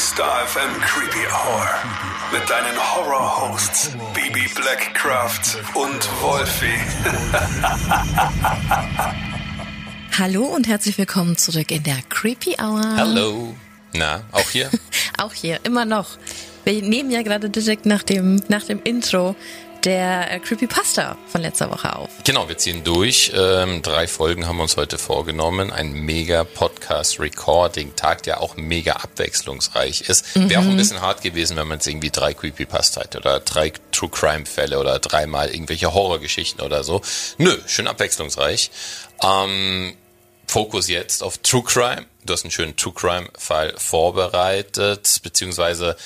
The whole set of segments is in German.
Star FM Creepy Hour. Mit deinen Horror-Hosts Baby Blackcraft und Wolfie. Hallo und herzlich willkommen zurück in der Creepy Hour. Hallo. Na, auch hier? auch hier, immer noch. Wir nehmen ja gerade direkt nach dem, nach dem Intro der äh, Creepypasta von letzter Woche auf. Genau, wir ziehen durch. Ähm, drei Folgen haben wir uns heute vorgenommen. Ein mega Podcast-Recording-Tag, der auch mega abwechslungsreich ist. Mhm. Wäre auch ein bisschen hart gewesen, wenn man jetzt irgendwie drei Creepypasta hätte oder drei True Crime-Fälle oder dreimal irgendwelche Horrorgeschichten oder so. Nö, schön abwechslungsreich. Ähm, Fokus jetzt auf True Crime. Du hast einen schönen True Crime-Fall vorbereitet, beziehungsweise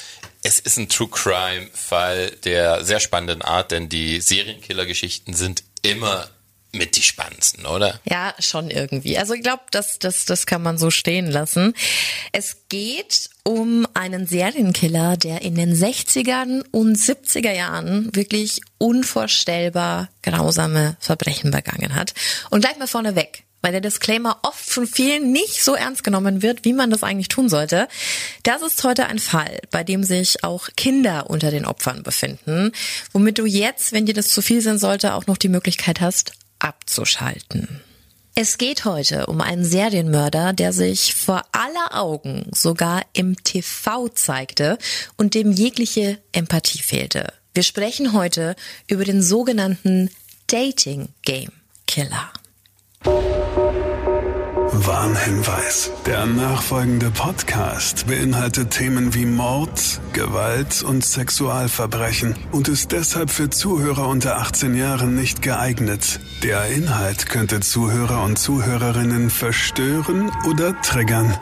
es ist ein True Crime-Fall der sehr spannenden Art, denn die Serienkiller-Geschichten sind immer mit die spannendsten, oder? Ja, schon irgendwie. Also ich glaube, das, das, das kann man so stehen lassen. Es geht um einen Serienkiller, der in den 60ern und 70er Jahren wirklich unvorstellbar grausame Verbrechen begangen hat. Und gleich mal vorneweg weil der Disclaimer oft von vielen nicht so ernst genommen wird, wie man das eigentlich tun sollte. Das ist heute ein Fall, bei dem sich auch Kinder unter den Opfern befinden, womit du jetzt, wenn dir das zu viel sein sollte, auch noch die Möglichkeit hast, abzuschalten. Es geht heute um einen Serienmörder, der sich vor aller Augen sogar im TV zeigte und dem jegliche Empathie fehlte. Wir sprechen heute über den sogenannten Dating Game Killer. Warnhinweis. Der nachfolgende Podcast beinhaltet Themen wie Mord, Gewalt und Sexualverbrechen und ist deshalb für Zuhörer unter 18 Jahren nicht geeignet. Der Inhalt könnte Zuhörer und Zuhörerinnen verstören oder triggern.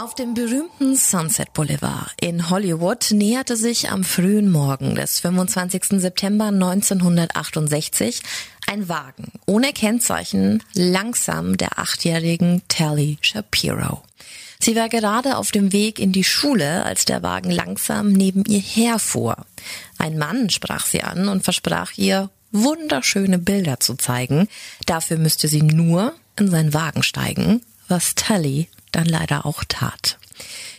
Auf dem berühmten Sunset Boulevard in Hollywood näherte sich am frühen Morgen des 25. September 1968 ein Wagen ohne Kennzeichen langsam der achtjährigen Tally Shapiro. Sie war gerade auf dem Weg in die Schule, als der Wagen langsam neben ihr herfuhr. Ein Mann sprach sie an und versprach ihr, wunderschöne Bilder zu zeigen. Dafür müsste sie nur in seinen Wagen steigen, was Tally dann leider auch tat.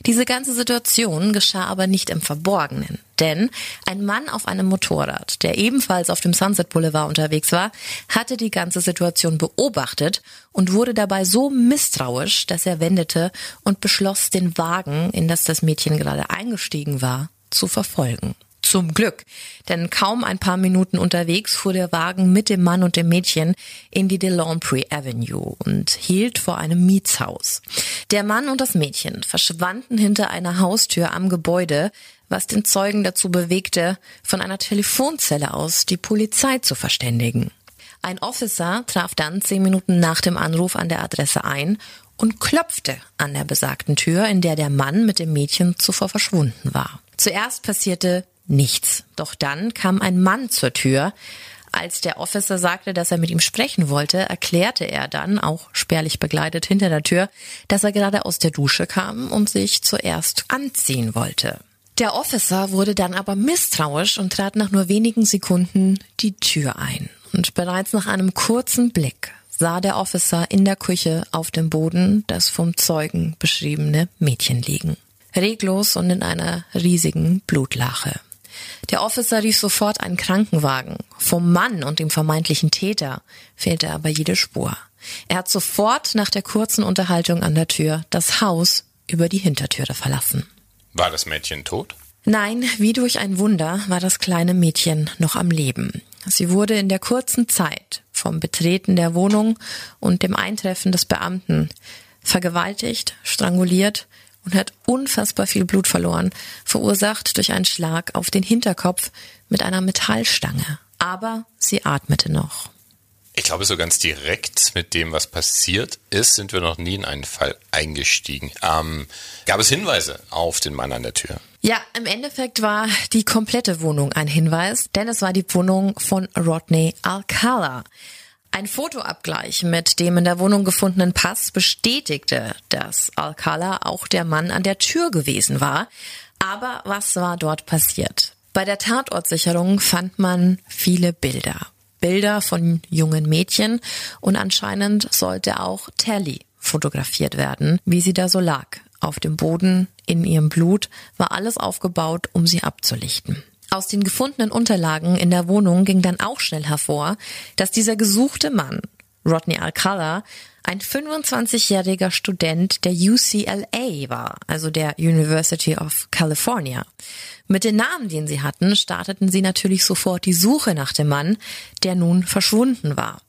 Diese ganze Situation geschah aber nicht im Verborgenen, denn ein Mann auf einem Motorrad, der ebenfalls auf dem Sunset Boulevard unterwegs war, hatte die ganze Situation beobachtet und wurde dabei so misstrauisch, dass er wendete und beschloss, den Wagen, in das das Mädchen gerade eingestiegen war, zu verfolgen. Zum Glück, denn kaum ein paar Minuten unterwegs fuhr der Wagen mit dem Mann und dem Mädchen in die Delampre Avenue und hielt vor einem Mietshaus. Der Mann und das Mädchen verschwanden hinter einer Haustür am Gebäude, was den Zeugen dazu bewegte, von einer Telefonzelle aus die Polizei zu verständigen. Ein Officer traf dann zehn Minuten nach dem Anruf an der Adresse ein und klopfte an der besagten Tür, in der der Mann mit dem Mädchen zuvor verschwunden war. Zuerst passierte nichts. Doch dann kam ein Mann zur Tür. Als der Officer sagte, dass er mit ihm sprechen wollte, erklärte er dann, auch spärlich begleitet hinter der Tür, dass er gerade aus der Dusche kam und sich zuerst anziehen wollte. Der Officer wurde dann aber misstrauisch und trat nach nur wenigen Sekunden die Tür ein. Und bereits nach einem kurzen Blick sah der Officer in der Küche auf dem Boden das vom Zeugen beschriebene Mädchen liegen. Reglos und in einer riesigen Blutlache. Der Officer rief sofort einen Krankenwagen. Vom Mann und dem vermeintlichen Täter fehlte aber jede Spur. Er hat sofort nach der kurzen Unterhaltung an der Tür das Haus über die Hintertüre verlassen. War das Mädchen tot? Nein, wie durch ein Wunder war das kleine Mädchen noch am Leben. Sie wurde in der kurzen Zeit vom Betreten der Wohnung und dem Eintreffen des Beamten vergewaltigt, stranguliert und hat unfassbar viel Blut verloren, verursacht durch einen Schlag auf den Hinterkopf mit einer Metallstange. Aber sie atmete noch. Ich glaube, so ganz direkt mit dem, was passiert ist, sind wir noch nie in einen Fall eingestiegen. Ähm, gab es Hinweise auf den Mann an der Tür? Ja, im Endeffekt war die komplette Wohnung ein Hinweis, denn es war die Wohnung von Rodney Alcala. Ein Fotoabgleich mit dem in der Wohnung gefundenen Pass bestätigte, dass Alcala auch der Mann an der Tür gewesen war. Aber was war dort passiert? Bei der Tatortsicherung fand man viele Bilder. Bilder von jungen Mädchen und anscheinend sollte auch Tally fotografiert werden, wie sie da so lag. Auf dem Boden, in ihrem Blut, war alles aufgebaut, um sie abzulichten. Aus den gefundenen Unterlagen in der Wohnung ging dann auch schnell hervor, dass dieser gesuchte Mann, Rodney Alcala, ein 25-jähriger Student der UCLA war, also der University of California. Mit den Namen, den sie hatten, starteten sie natürlich sofort die Suche nach dem Mann, der nun verschwunden war.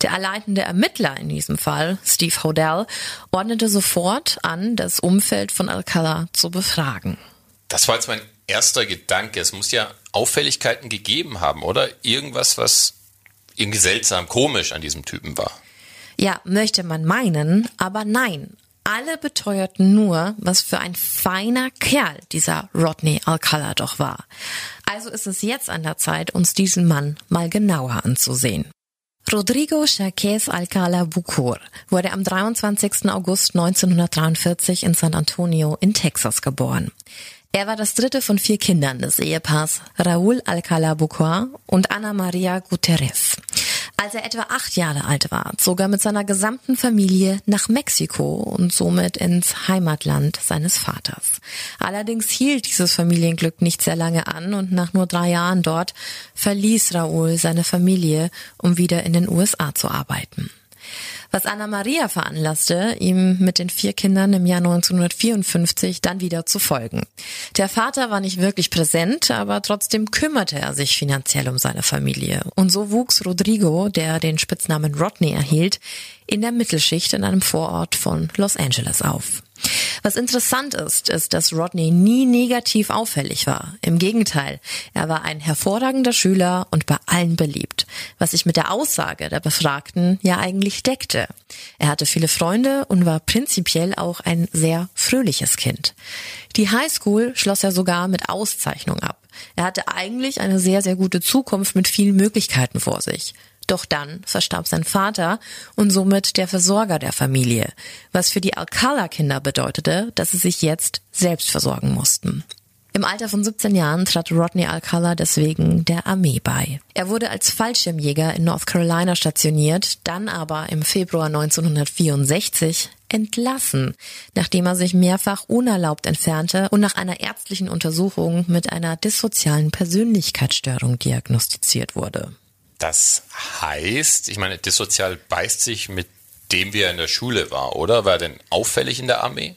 Der erleitende Ermittler in diesem Fall, Steve Hodell, ordnete sofort an, das Umfeld von Alcala zu befragen. Das war jetzt mein erster Gedanke. Es muss ja Auffälligkeiten gegeben haben, oder? Irgendwas, was irgendwie seltsam, komisch an diesem Typen war. Ja, möchte man meinen, aber nein. Alle beteuerten nur, was für ein feiner Kerl dieser Rodney Alcala doch war. Also ist es jetzt an der Zeit, uns diesen Mann mal genauer anzusehen. Rodrigo Chaques Alcala Bucur wurde am 23. August 1943 in San Antonio in Texas geboren. Er war das dritte von vier Kindern des Ehepaars Raúl Alcala Bucur und Ana Maria Guterres. Als er etwa acht Jahre alt war, zog er mit seiner gesamten Familie nach Mexiko und somit ins Heimatland seines Vaters. Allerdings hielt dieses Familienglück nicht sehr lange an und nach nur drei Jahren dort verließ Raúl seine Familie, um wieder in den USA zu arbeiten was Anna Maria veranlasste, ihm mit den vier Kindern im Jahr 1954 dann wieder zu folgen. Der Vater war nicht wirklich präsent, aber trotzdem kümmerte er sich finanziell um seine Familie. Und so wuchs Rodrigo, der den Spitznamen Rodney erhielt, in der Mittelschicht in einem Vorort von Los Angeles auf. Was interessant ist, ist, dass Rodney nie negativ auffällig war. Im Gegenteil, er war ein hervorragender Schüler und bei allen beliebt, was sich mit der Aussage der Befragten ja eigentlich deckte. Er hatte viele Freunde und war prinzipiell auch ein sehr fröhliches Kind. Die Highschool schloss er sogar mit Auszeichnung ab. Er hatte eigentlich eine sehr, sehr gute Zukunft mit vielen Möglichkeiten vor sich. Doch dann verstarb sein Vater und somit der Versorger der Familie, was für die Alcala-Kinder bedeutete, dass sie sich jetzt selbst versorgen mussten. Im Alter von 17 Jahren trat Rodney Alcala deswegen der Armee bei. Er wurde als Fallschirmjäger in North Carolina stationiert, dann aber im Februar 1964 entlassen, nachdem er sich mehrfach unerlaubt entfernte und nach einer ärztlichen Untersuchung mit einer dissozialen Persönlichkeitsstörung diagnostiziert wurde. Das heißt, ich meine, dissozial beißt sich mit dem, wie er in der Schule war, oder? War er denn auffällig in der Armee?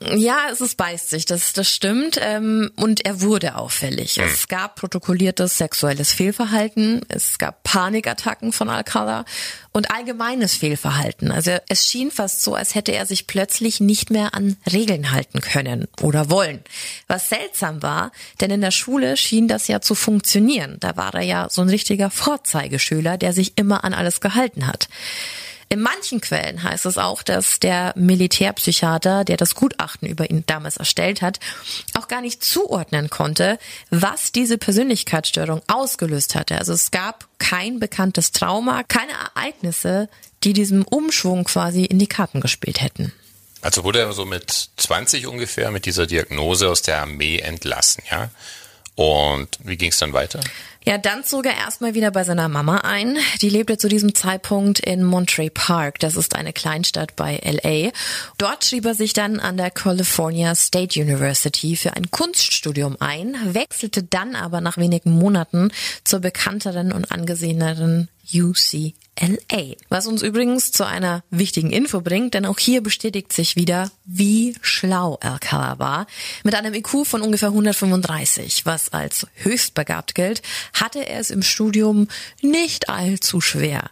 Ja, es ist beißt sich, das, das stimmt. Ähm, und er wurde auffällig. Hm. Es gab protokolliertes sexuelles Fehlverhalten, es gab Panikattacken von Alcala und allgemeines Fehlverhalten. Also es schien fast so, als hätte er sich plötzlich nicht mehr an Regeln halten können oder wollen. Was seltsam war, denn in der Schule schien das ja zu funktionieren. Da war er ja so ein richtiger Vorzeigeschüler, der sich immer an alles gehalten hat. In manchen Quellen heißt es auch, dass der Militärpsychiater, der das Gutachten über ihn damals erstellt hat, auch gar nicht zuordnen konnte, was diese Persönlichkeitsstörung ausgelöst hatte. Also es gab kein bekanntes Trauma, keine Ereignisse, die diesem Umschwung quasi in die Karten gespielt hätten. Also wurde er so mit 20 ungefähr mit dieser Diagnose aus der Armee entlassen, ja? Und wie ging es dann weiter? Ja, dann zog er erstmal wieder bei seiner Mama ein. Die lebte zu diesem Zeitpunkt in Monterey Park. Das ist eine Kleinstadt bei LA. Dort schrieb er sich dann an der California State University für ein Kunststudium ein, wechselte dann aber nach wenigen Monaten zur bekannteren und angeseheneren UC LA. Was uns übrigens zu einer wichtigen Info bringt, denn auch hier bestätigt sich wieder, wie schlau Alcala war. Mit einem IQ von ungefähr 135, was als höchst begabt gilt, hatte er es im Studium nicht allzu schwer.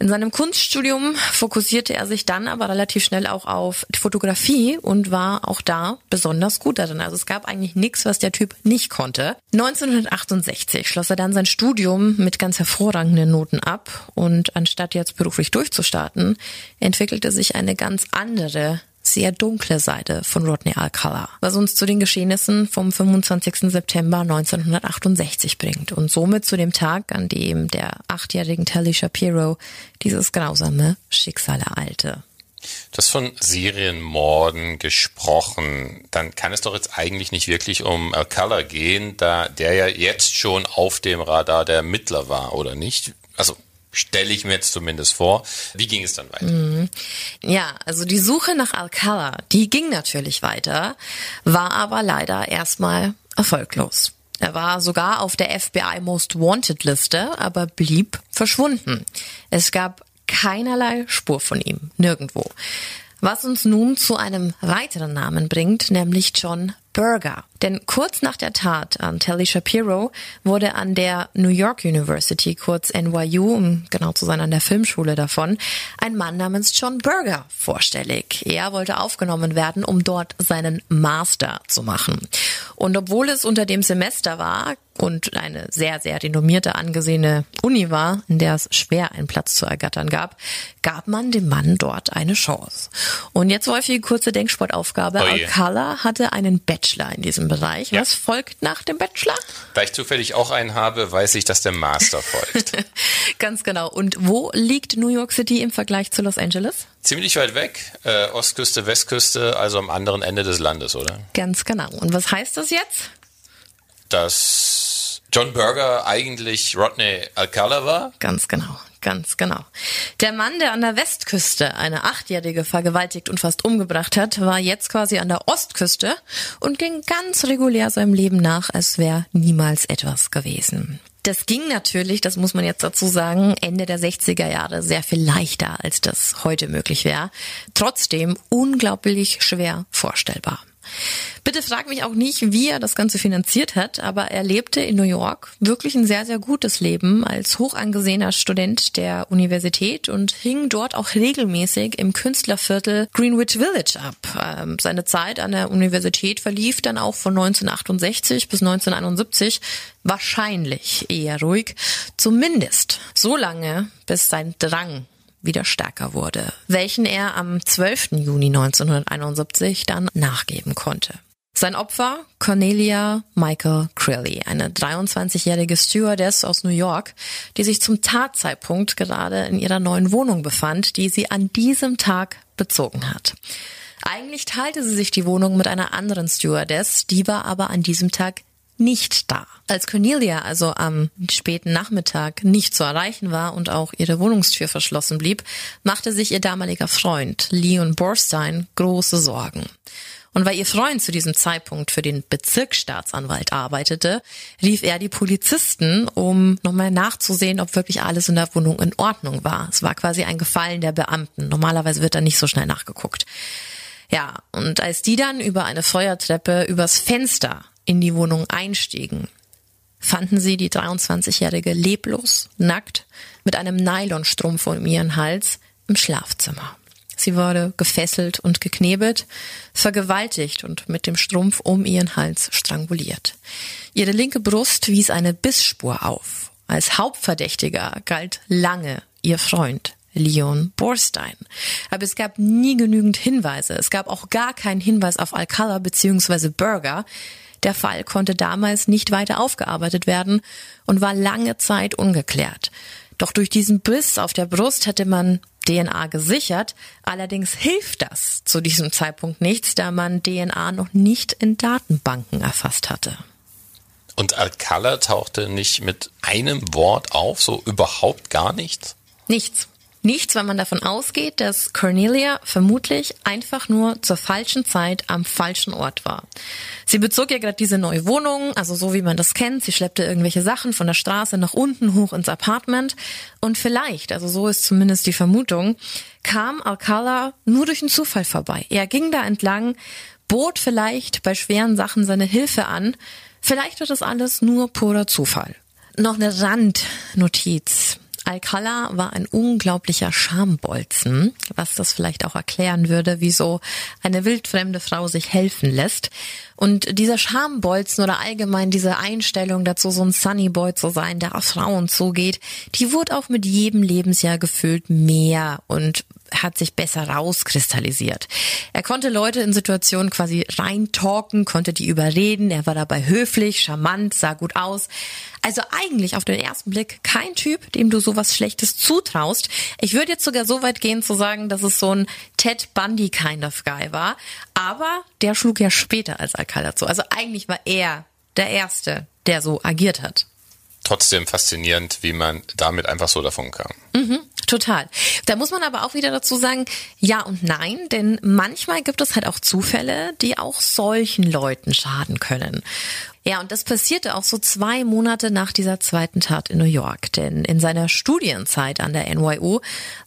In seinem Kunststudium fokussierte er sich dann aber relativ schnell auch auf Fotografie und war auch da besonders gut darin. Also es gab eigentlich nichts, was der Typ nicht konnte. 1968 schloss er dann sein Studium mit ganz hervorragenden Noten ab und anstatt jetzt beruflich durchzustarten, entwickelte sich eine ganz andere sehr dunkle Seite von Rodney Alcala, was uns zu den Geschehnissen vom 25. September 1968 bringt und somit zu dem Tag, an dem der achtjährigen Telly Shapiro dieses grausame Schicksal ereilte. Das von Serienmorden gesprochen, dann kann es doch jetzt eigentlich nicht wirklich um Alcala gehen, da der ja jetzt schon auf dem Radar der Ermittler war, oder nicht? Also Stelle ich mir jetzt zumindest vor. Wie ging es dann weiter? Mhm. Ja, also die Suche nach Alcala, die ging natürlich weiter, war aber leider erstmal erfolglos. Er war sogar auf der FBI Most Wanted Liste, aber blieb verschwunden. Es gab keinerlei Spur von ihm, nirgendwo. Was uns nun zu einem weiteren Namen bringt, nämlich John Burger. Denn kurz nach der Tat an Telly Shapiro wurde an der New York University, kurz NYU, um genau zu sein an der Filmschule davon, ein Mann namens John Burger vorstellig. Er wollte aufgenommen werden, um dort seinen Master zu machen. Und obwohl es unter dem Semester war, und eine sehr, sehr renommierte, angesehene Uni war, in der es schwer einen Platz zu ergattern gab, gab man dem Mann dort eine Chance. Und jetzt Wolfi, kurze Denksportaufgabe. Oh Alcala hatte einen Bachelor in diesem Bereich. Ja. Was folgt nach dem Bachelor? Da ich zufällig auch einen habe, weiß ich, dass der Master folgt. Ganz genau. Und wo liegt New York City im Vergleich zu Los Angeles? Ziemlich weit weg. Äh, Ostküste, Westküste, also am anderen Ende des Landes, oder? Ganz genau. Und was heißt das jetzt? dass John Berger eigentlich Rodney Alcala war? Ganz genau, ganz genau. Der Mann, der an der Westküste eine Achtjährige vergewaltigt und fast umgebracht hat, war jetzt quasi an der Ostküste und ging ganz regulär seinem Leben nach, als wäre niemals etwas gewesen. Das ging natürlich, das muss man jetzt dazu sagen, Ende der 60er Jahre sehr viel leichter, als das heute möglich wäre. Trotzdem unglaublich schwer vorstellbar. Bitte frag mich auch nicht, wie er das Ganze finanziert hat, aber er lebte in New York wirklich ein sehr, sehr gutes Leben als hochangesehener Student der Universität und hing dort auch regelmäßig im Künstlerviertel Greenwich Village ab. Ähm, seine Zeit an der Universität verlief dann auch von 1968 bis 1971 wahrscheinlich eher ruhig, zumindest so lange, bis sein Drang wieder stärker wurde, welchen er am 12. Juni 1971 dann nachgeben konnte. Sein Opfer Cornelia Michael Crilly, eine 23-jährige Stewardess aus New York, die sich zum Tatzeitpunkt gerade in ihrer neuen Wohnung befand, die sie an diesem Tag bezogen hat. Eigentlich teilte sie sich die Wohnung mit einer anderen Stewardess, die war aber an diesem Tag nicht da. Als Cornelia also am späten Nachmittag nicht zu erreichen war und auch ihre Wohnungstür verschlossen blieb, machte sich ihr damaliger Freund Leon Borstein große Sorgen. Und weil ihr Freund zu diesem Zeitpunkt für den Bezirksstaatsanwalt arbeitete, rief er die Polizisten, um nochmal nachzusehen, ob wirklich alles in der Wohnung in Ordnung war. Es war quasi ein Gefallen der Beamten. Normalerweise wird da nicht so schnell nachgeguckt. Ja, und als die dann über eine Feuertreppe übers Fenster in die Wohnung einstiegen, fanden sie die 23-Jährige leblos, nackt, mit einem Nylonstrumpf um ihren Hals im Schlafzimmer. Sie wurde gefesselt und geknebelt, vergewaltigt und mit dem Strumpf um ihren Hals stranguliert. Ihre linke Brust wies eine Bissspur auf. Als Hauptverdächtiger galt lange ihr Freund Leon Borstein. Aber es gab nie genügend Hinweise. Es gab auch gar keinen Hinweis auf Alcala bzw. Burger. Der Fall konnte damals nicht weiter aufgearbeitet werden und war lange Zeit ungeklärt. Doch durch diesen Biss auf der Brust hätte man DNA gesichert. Allerdings hilft das zu diesem Zeitpunkt nichts, da man DNA noch nicht in Datenbanken erfasst hatte. Und Alcala tauchte nicht mit einem Wort auf, so überhaupt gar nichts? Nichts. Nichts, weil man davon ausgeht, dass Cornelia vermutlich einfach nur zur falschen Zeit am falschen Ort war. Sie bezog ja gerade diese neue Wohnung, also so wie man das kennt. Sie schleppte irgendwelche Sachen von der Straße nach unten hoch ins Apartment. Und vielleicht, also so ist zumindest die Vermutung, kam Alcala nur durch einen Zufall vorbei. Er ging da entlang, bot vielleicht bei schweren Sachen seine Hilfe an. Vielleicht wird das alles nur purer Zufall. Noch eine Randnotiz. Alcala war ein unglaublicher Schambolzen, was das vielleicht auch erklären würde, wieso eine wildfremde Frau sich helfen lässt. Und dieser Schambolzen oder allgemein diese Einstellung dazu, so ein Sunnyboy zu sein, der auf Frauen zugeht, die wurde auch mit jedem Lebensjahr gefühlt mehr und hat sich besser rauskristallisiert. Er konnte Leute in Situationen quasi reintalken, konnte die überreden, er war dabei höflich, charmant, sah gut aus. Also eigentlich auf den ersten Blick kein Typ, dem du sowas Schlechtes zutraust. Ich würde jetzt sogar so weit gehen zu sagen, dass es so ein Ted Bundy kind of guy war. Aber der schlug ja später als Alcala zu. Also eigentlich war er der Erste, der so agiert hat. trotzdem faszinierend, wie man damit einfach so davon kam. Mhm, total. Da muss man aber auch wieder dazu sagen, ja und nein, denn manchmal gibt es halt auch Zufälle, die auch solchen Leuten schaden können. Ja, und das passierte auch so zwei Monate nach dieser zweiten Tat in New York. Denn in seiner Studienzeit an der NYU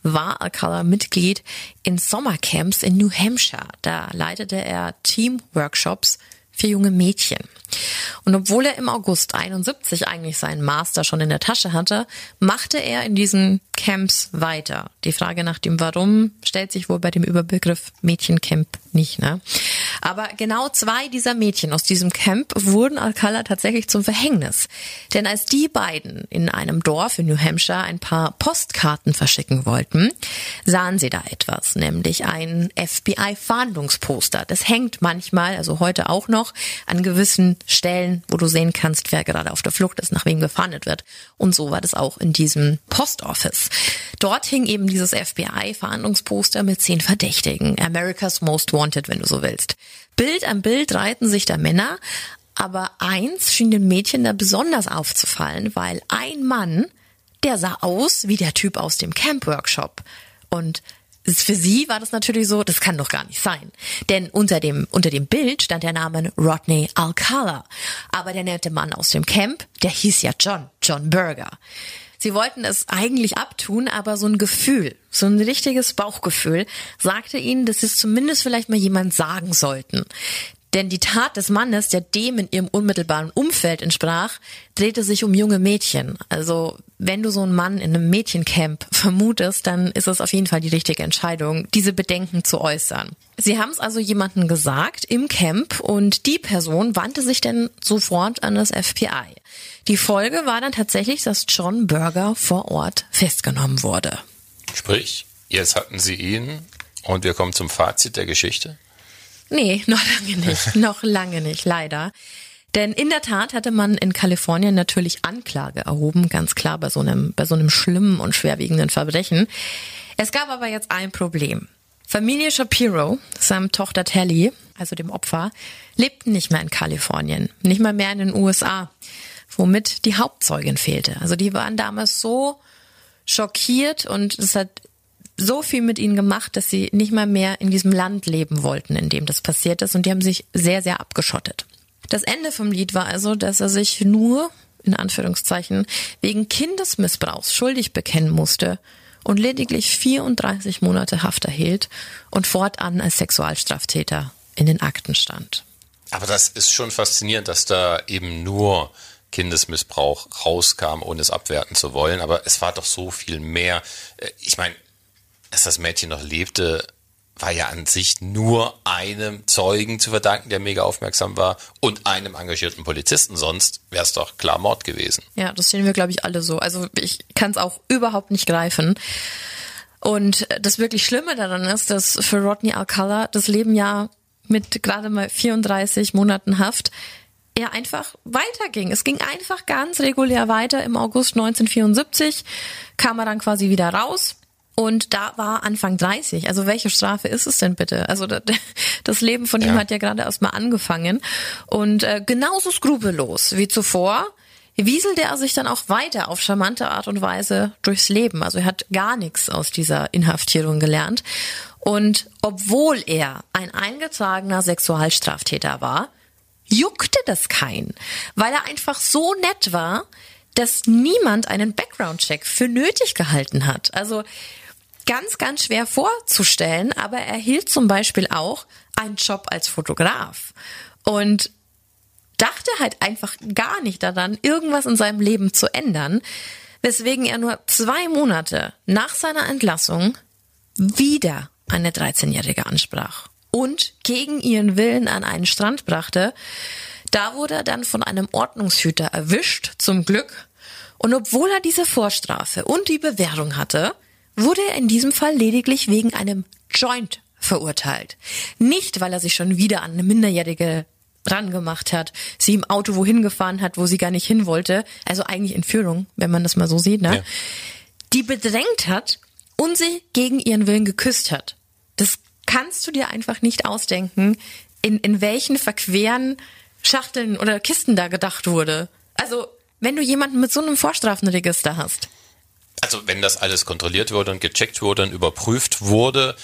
war Alcala Mitglied in Sommercamps in New Hampshire. Da leitete er Teamworkshops für junge Mädchen. Und obwohl er im August 71 eigentlich seinen Master schon in der Tasche hatte, machte er in diesen Camps weiter. Die Frage nach dem Warum stellt sich wohl bei dem Überbegriff Mädchencamp nicht, ne? Aber genau zwei dieser Mädchen aus diesem Camp wurden Alcala tatsächlich zum Verhängnis. Denn als die beiden in einem Dorf in New Hampshire ein paar Postkarten verschicken wollten, sahen sie da etwas, nämlich ein FBI-Fahndungsposter. Das hängt manchmal, also heute auch noch, an gewissen Stellen, wo du sehen kannst, wer gerade auf der Flucht ist, nach wem gefahndet wird. Und so war das auch in diesem Postoffice. Dort hing eben dieses FBI-Fahndungsposter mit zehn Verdächtigen. America's Most Wanted, wenn du so willst. Bild an Bild reihten sich da Männer, aber eins schien den Mädchen da besonders aufzufallen, weil ein Mann, der sah aus wie der Typ aus dem Camp-Workshop. Und für sie war das natürlich so, das kann doch gar nicht sein. Denn unter dem, unter dem Bild stand der Name Rodney Alcala. Aber der nette Mann aus dem Camp, der hieß ja John, John Berger. Sie wollten es eigentlich abtun, aber so ein Gefühl, so ein richtiges Bauchgefühl sagte ihnen, dass sie es zumindest vielleicht mal jemand sagen sollten. Denn die Tat des Mannes, der dem in ihrem unmittelbaren Umfeld entsprach, drehte sich um junge Mädchen. Also wenn du so einen Mann in einem Mädchencamp vermutest, dann ist es auf jeden Fall die richtige Entscheidung, diese Bedenken zu äußern. Sie haben es also jemandem gesagt im Camp und die Person wandte sich dann sofort an das FBI. Die Folge war dann tatsächlich, dass John Berger vor Ort festgenommen wurde. Sprich, jetzt hatten sie ihn und wir kommen zum Fazit der Geschichte. Nee, noch lange nicht. noch lange nicht, leider. Denn in der Tat hatte man in Kalifornien natürlich Anklage erhoben, ganz klar bei so einem, bei so einem schlimmen und schwerwiegenden Verbrechen. Es gab aber jetzt ein Problem. Familie Shapiro, samt Tochter Telly, also dem Opfer, lebten nicht mehr in Kalifornien, nicht mal mehr in den USA, womit die Hauptzeugin fehlte. Also die waren damals so schockiert und es hat so viel mit ihnen gemacht, dass sie nicht mal mehr in diesem Land leben wollten, in dem das passiert ist. Und die haben sich sehr, sehr abgeschottet. Das Ende vom Lied war also, dass er sich nur, in Anführungszeichen, wegen Kindesmissbrauchs schuldig bekennen musste und lediglich 34 Monate Haft erhielt und fortan als Sexualstraftäter in den Akten stand. Aber das ist schon faszinierend, dass da eben nur Kindesmissbrauch rauskam, ohne es abwerten zu wollen. Aber es war doch so viel mehr. Äh, ich meine, dass das Mädchen noch lebte, war ja an sich nur einem Zeugen zu verdanken, der mega aufmerksam war und einem engagierten Polizisten. Sonst wäre es doch klar Mord gewesen. Ja, das sehen wir, glaube ich, alle so. Also ich kann es auch überhaupt nicht greifen. Und das wirklich Schlimme daran ist, dass für Rodney Alcala das Leben ja mit gerade mal 34 Monaten Haft er einfach weiterging. Es ging einfach ganz regulär weiter. Im August 1974 kam er dann quasi wieder raus und da war Anfang 30. Also welche Strafe ist es denn bitte? Also das Leben von ja. ihm hat ja gerade erst mal angefangen. Und äh, genauso skrupellos wie zuvor wieselte er sich dann auch weiter auf charmante Art und Weise durchs Leben. Also er hat gar nichts aus dieser Inhaftierung gelernt. Und obwohl er ein eingetragener Sexualstraftäter war, juckte das keinen, weil er einfach so nett war, dass niemand einen Background-Check für nötig gehalten hat. Also ganz, ganz schwer vorzustellen, aber er hielt zum Beispiel auch einen Job als Fotograf und dachte halt einfach gar nicht daran, irgendwas in seinem Leben zu ändern, weswegen er nur zwei Monate nach seiner Entlassung wieder eine 13-Jährige ansprach und gegen ihren Willen an einen Strand brachte. Da wurde er dann von einem Ordnungshüter erwischt, zum Glück. Und obwohl er diese Vorstrafe und die Bewährung hatte, wurde er in diesem Fall lediglich wegen einem Joint verurteilt. Nicht, weil er sich schon wieder an eine Minderjährige rangemacht hat, sie im Auto wohin gefahren hat, wo sie gar nicht hin wollte, also eigentlich Entführung, wenn man das mal so sieht, ne? Ja. Die bedrängt hat und sie gegen ihren Willen geküsst hat. Das kannst du dir einfach nicht ausdenken, in, in welchen verqueren Schachteln oder Kisten da gedacht wurde. Also wenn du jemanden mit so einem Vorstrafenregister hast. Also wenn das alles kontrolliert wurde und gecheckt wurde und überprüft wurde,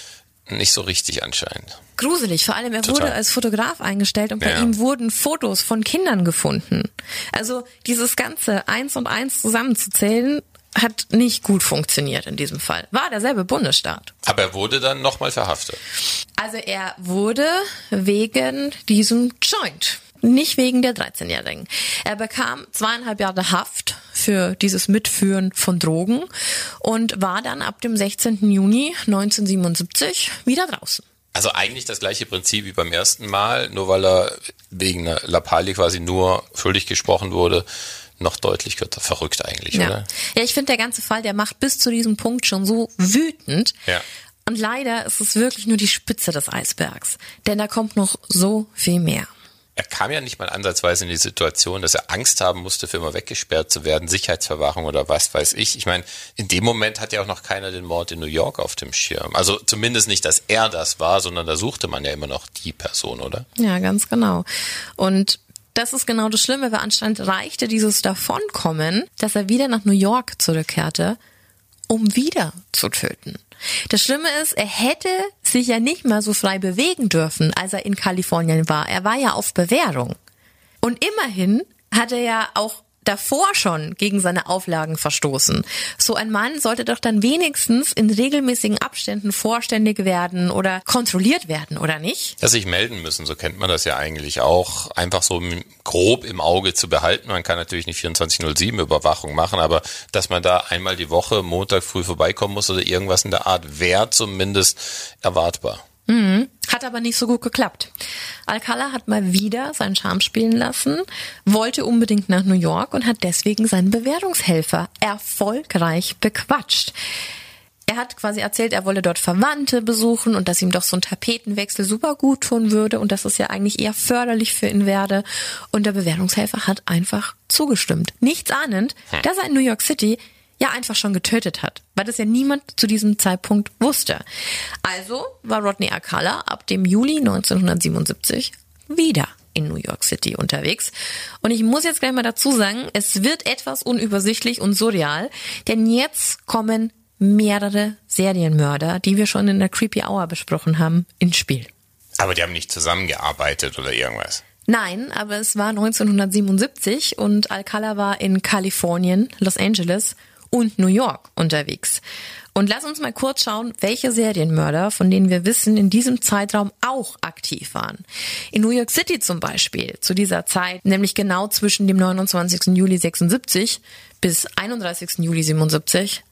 nicht so richtig anscheinend. Gruselig, vor allem er Total. wurde als Fotograf eingestellt und bei Ja. ihm wurden Fotos von Kindern gefunden. Also dieses ganze eins und eins zusammenzuzählen hat nicht gut funktioniert in diesem Fall. War derselbe Bundesstaat. Aber er wurde dann nochmal verhaftet. Also er wurde wegen diesem Joint, nicht wegen der 13-Jährigen. Er bekam zweieinhalb Jahre Haft für dieses Mitführen von Drogen und war dann ab dem 16. Juni 1977 wieder draußen. Also eigentlich das gleiche Prinzip wie beim ersten Mal, nur weil er wegen einer Lappalie quasi nur schuldig gesprochen wurde, noch deutlich kürzer. Verrückt eigentlich, Ja, oder? ja ich finde, der ganze Fall, der macht bis zu diesem Punkt schon so wütend. Ja. Und leider ist es wirklich nur die Spitze des Eisbergs. Denn da kommt noch so viel mehr. Er kam ja nicht mal ansatzweise in die Situation, dass er Angst haben musste, für immer weggesperrt zu werden, Sicherheitsverwahrung oder was weiß ich. Ich meine, in dem Moment hat ja auch noch keiner den Mord in New York auf dem Schirm. Also zumindest nicht, dass er das war, sondern da suchte man ja immer noch die Person, oder? Ja, ganz genau. Und das ist genau das Schlimme, weil anscheinend reichte dieses Davonkommen, dass er wieder nach New York zurückkehrte, um wieder zu töten. Das Schlimme ist, er hätte sich ja nicht mal so frei bewegen dürfen, als er in Kalifornien war. Er war ja auf Bewährung. Und immerhin hat er ja auch davor schon gegen seine Auflagen verstoßen. So ein Mann sollte doch dann wenigstens in regelmäßigen Abständen vorständig werden oder kontrolliert werden, oder nicht? Dass sich melden müssen, so kennt man das ja eigentlich auch, einfach so grob im Auge zu behalten. Man kann natürlich nicht 24-07 Überwachung machen, aber dass man da einmal die Woche Montag früh vorbeikommen muss oder irgendwas in der Art, wäre zumindest erwartbar. Hat aber nicht so gut geklappt. Alcala hat mal wieder seinen Charme spielen lassen, wollte unbedingt nach New York und hat deswegen seinen Bewährungshelfer erfolgreich bequatscht. Er hat quasi erzählt, er wolle dort Verwandte besuchen und dass ihm doch so ein Tapetenwechsel super gut tun würde und dass es ja eigentlich eher förderlich für ihn werde. Und der Bewährungshelfer hat einfach zugestimmt. Nichts ahnend, dass er in New York City ja einfach schon getötet hat, weil das ja niemand zu diesem Zeitpunkt wusste. Also war Rodney Alcala ab dem Juli 1977 wieder in New York City unterwegs. Und ich muss jetzt gleich mal dazu sagen, es wird etwas unübersichtlich und surreal, denn jetzt kommen mehrere Serienmörder, die wir schon in der Creepy Hour besprochen haben, ins Spiel. Aber die haben nicht zusammengearbeitet oder irgendwas. Nein, aber es war 1977 und Alcala war in Kalifornien, Los Angeles und New York unterwegs. Und lass uns mal kurz schauen, welche Serienmörder, von denen wir wissen, in diesem Zeitraum auch aktiv waren. In New York City zum Beispiel, zu dieser Zeit, nämlich genau zwischen dem 29. Juli 76 bis 31. Juli 77,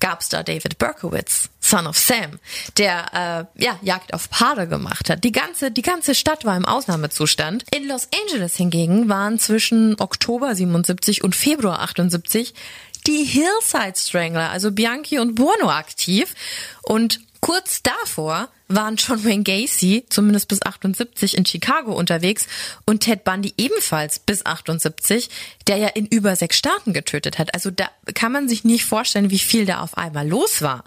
gab's da David Berkowitz, Son of Sam, der äh, ja Jagd auf Paare gemacht hat. Die ganze die ganze Stadt war im Ausnahmezustand. In Los Angeles hingegen waren zwischen Oktober 77 und Februar 78 die Hillside Strangler, also Bianchi und Buono aktiv und Kurz davor waren John Wayne Gacy, zumindest bis 78, in Chicago unterwegs und Ted Bundy ebenfalls bis 78, der ja in über sechs Staaten getötet hat. Also da kann man sich nicht vorstellen, wie viel da auf einmal los war.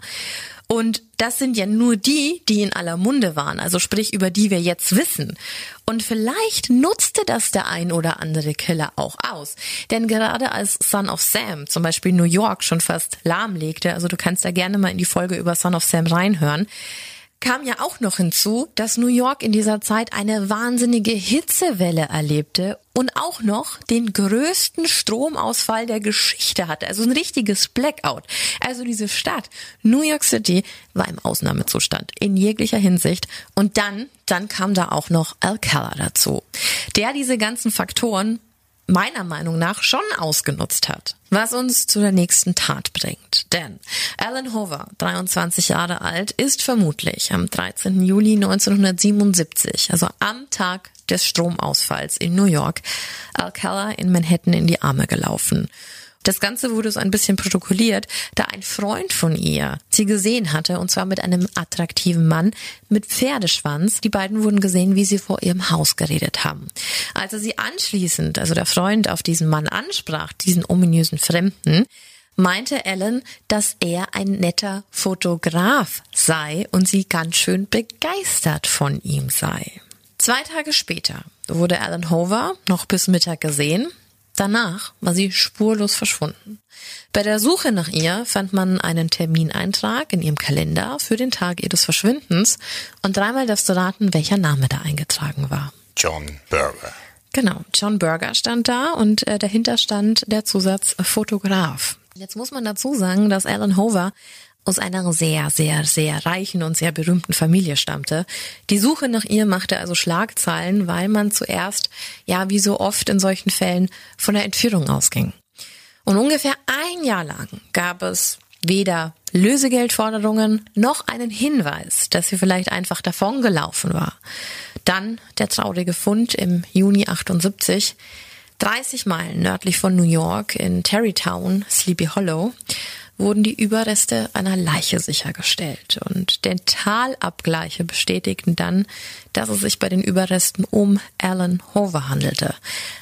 Und das sind ja nur die, die in aller Munde waren, also sprich über die wir jetzt wissen. Und vielleicht nutzte das der ein oder andere Killer auch aus. Denn gerade als Son of Sam zum Beispiel New York schon fast lahmlegte, also du kannst da gerne mal in die Folge über Son of Sam reinhören, kam ja auch noch hinzu, dass New York in dieser Zeit eine wahnsinnige Hitzewelle erlebte und auch noch den größten Stromausfall der Geschichte hatte. Also ein richtiges Blackout. Also diese Stadt, New York City, war im Ausnahmezustand in jeglicher Hinsicht. Und dann, dann kam da auch noch Alcala dazu, der diese ganzen Faktoren meiner Meinung nach schon ausgenutzt hat. Was uns zu der nächsten Tat bringt. Denn Alan Hover, 23 Jahre alt, ist vermutlich am 13. Juli 1977, also am Tag des Stromausfalls in New York, Alcala in Manhattan in die Arme gelaufen. Das Ganze wurde so ein bisschen protokolliert, da ein Freund von ihr sie gesehen hatte, und zwar mit einem attraktiven Mann mit Pferdeschwanz. Die beiden wurden gesehen, wie sie vor ihrem Haus geredet haben. Als er sie anschließend, also der Freund, auf diesen Mann ansprach, diesen ominösen Fremden, meinte Ellen, dass er ein netter Fotograf sei und sie ganz schön begeistert von ihm sei. Zwei Tage später wurde Alan Hover noch bis Mittag gesehen. Danach war sie spurlos verschwunden. Bei der Suche nach ihr fand man einen Termineintrag in ihrem Kalender für den Tag ihres Verschwindens und dreimal darfst du raten, welcher Name da eingetragen war. John Burger. Genau, John Burger stand da und äh, dahinter stand der Zusatz Fotograf. Jetzt muss man dazu sagen, dass Alan Hover aus einer sehr, sehr, sehr reichen und sehr berühmten Familie stammte. Die Suche nach ihr machte also Schlagzeilen, weil man zuerst, ja, wie so oft in solchen Fällen, von der Entführung ausging. Und ungefähr ein Jahr lang gab es weder Lösegeldforderungen noch einen Hinweis, dass sie vielleicht einfach davongelaufen war. Dann der traurige Fund im Juni 78, 30 Meilen nördlich von New York in Terrytown, Sleepy Hollow wurden die Überreste einer Leiche sichergestellt und Dentalabgleiche bestätigten dann, dass es sich bei den Überresten um Alan Hover handelte.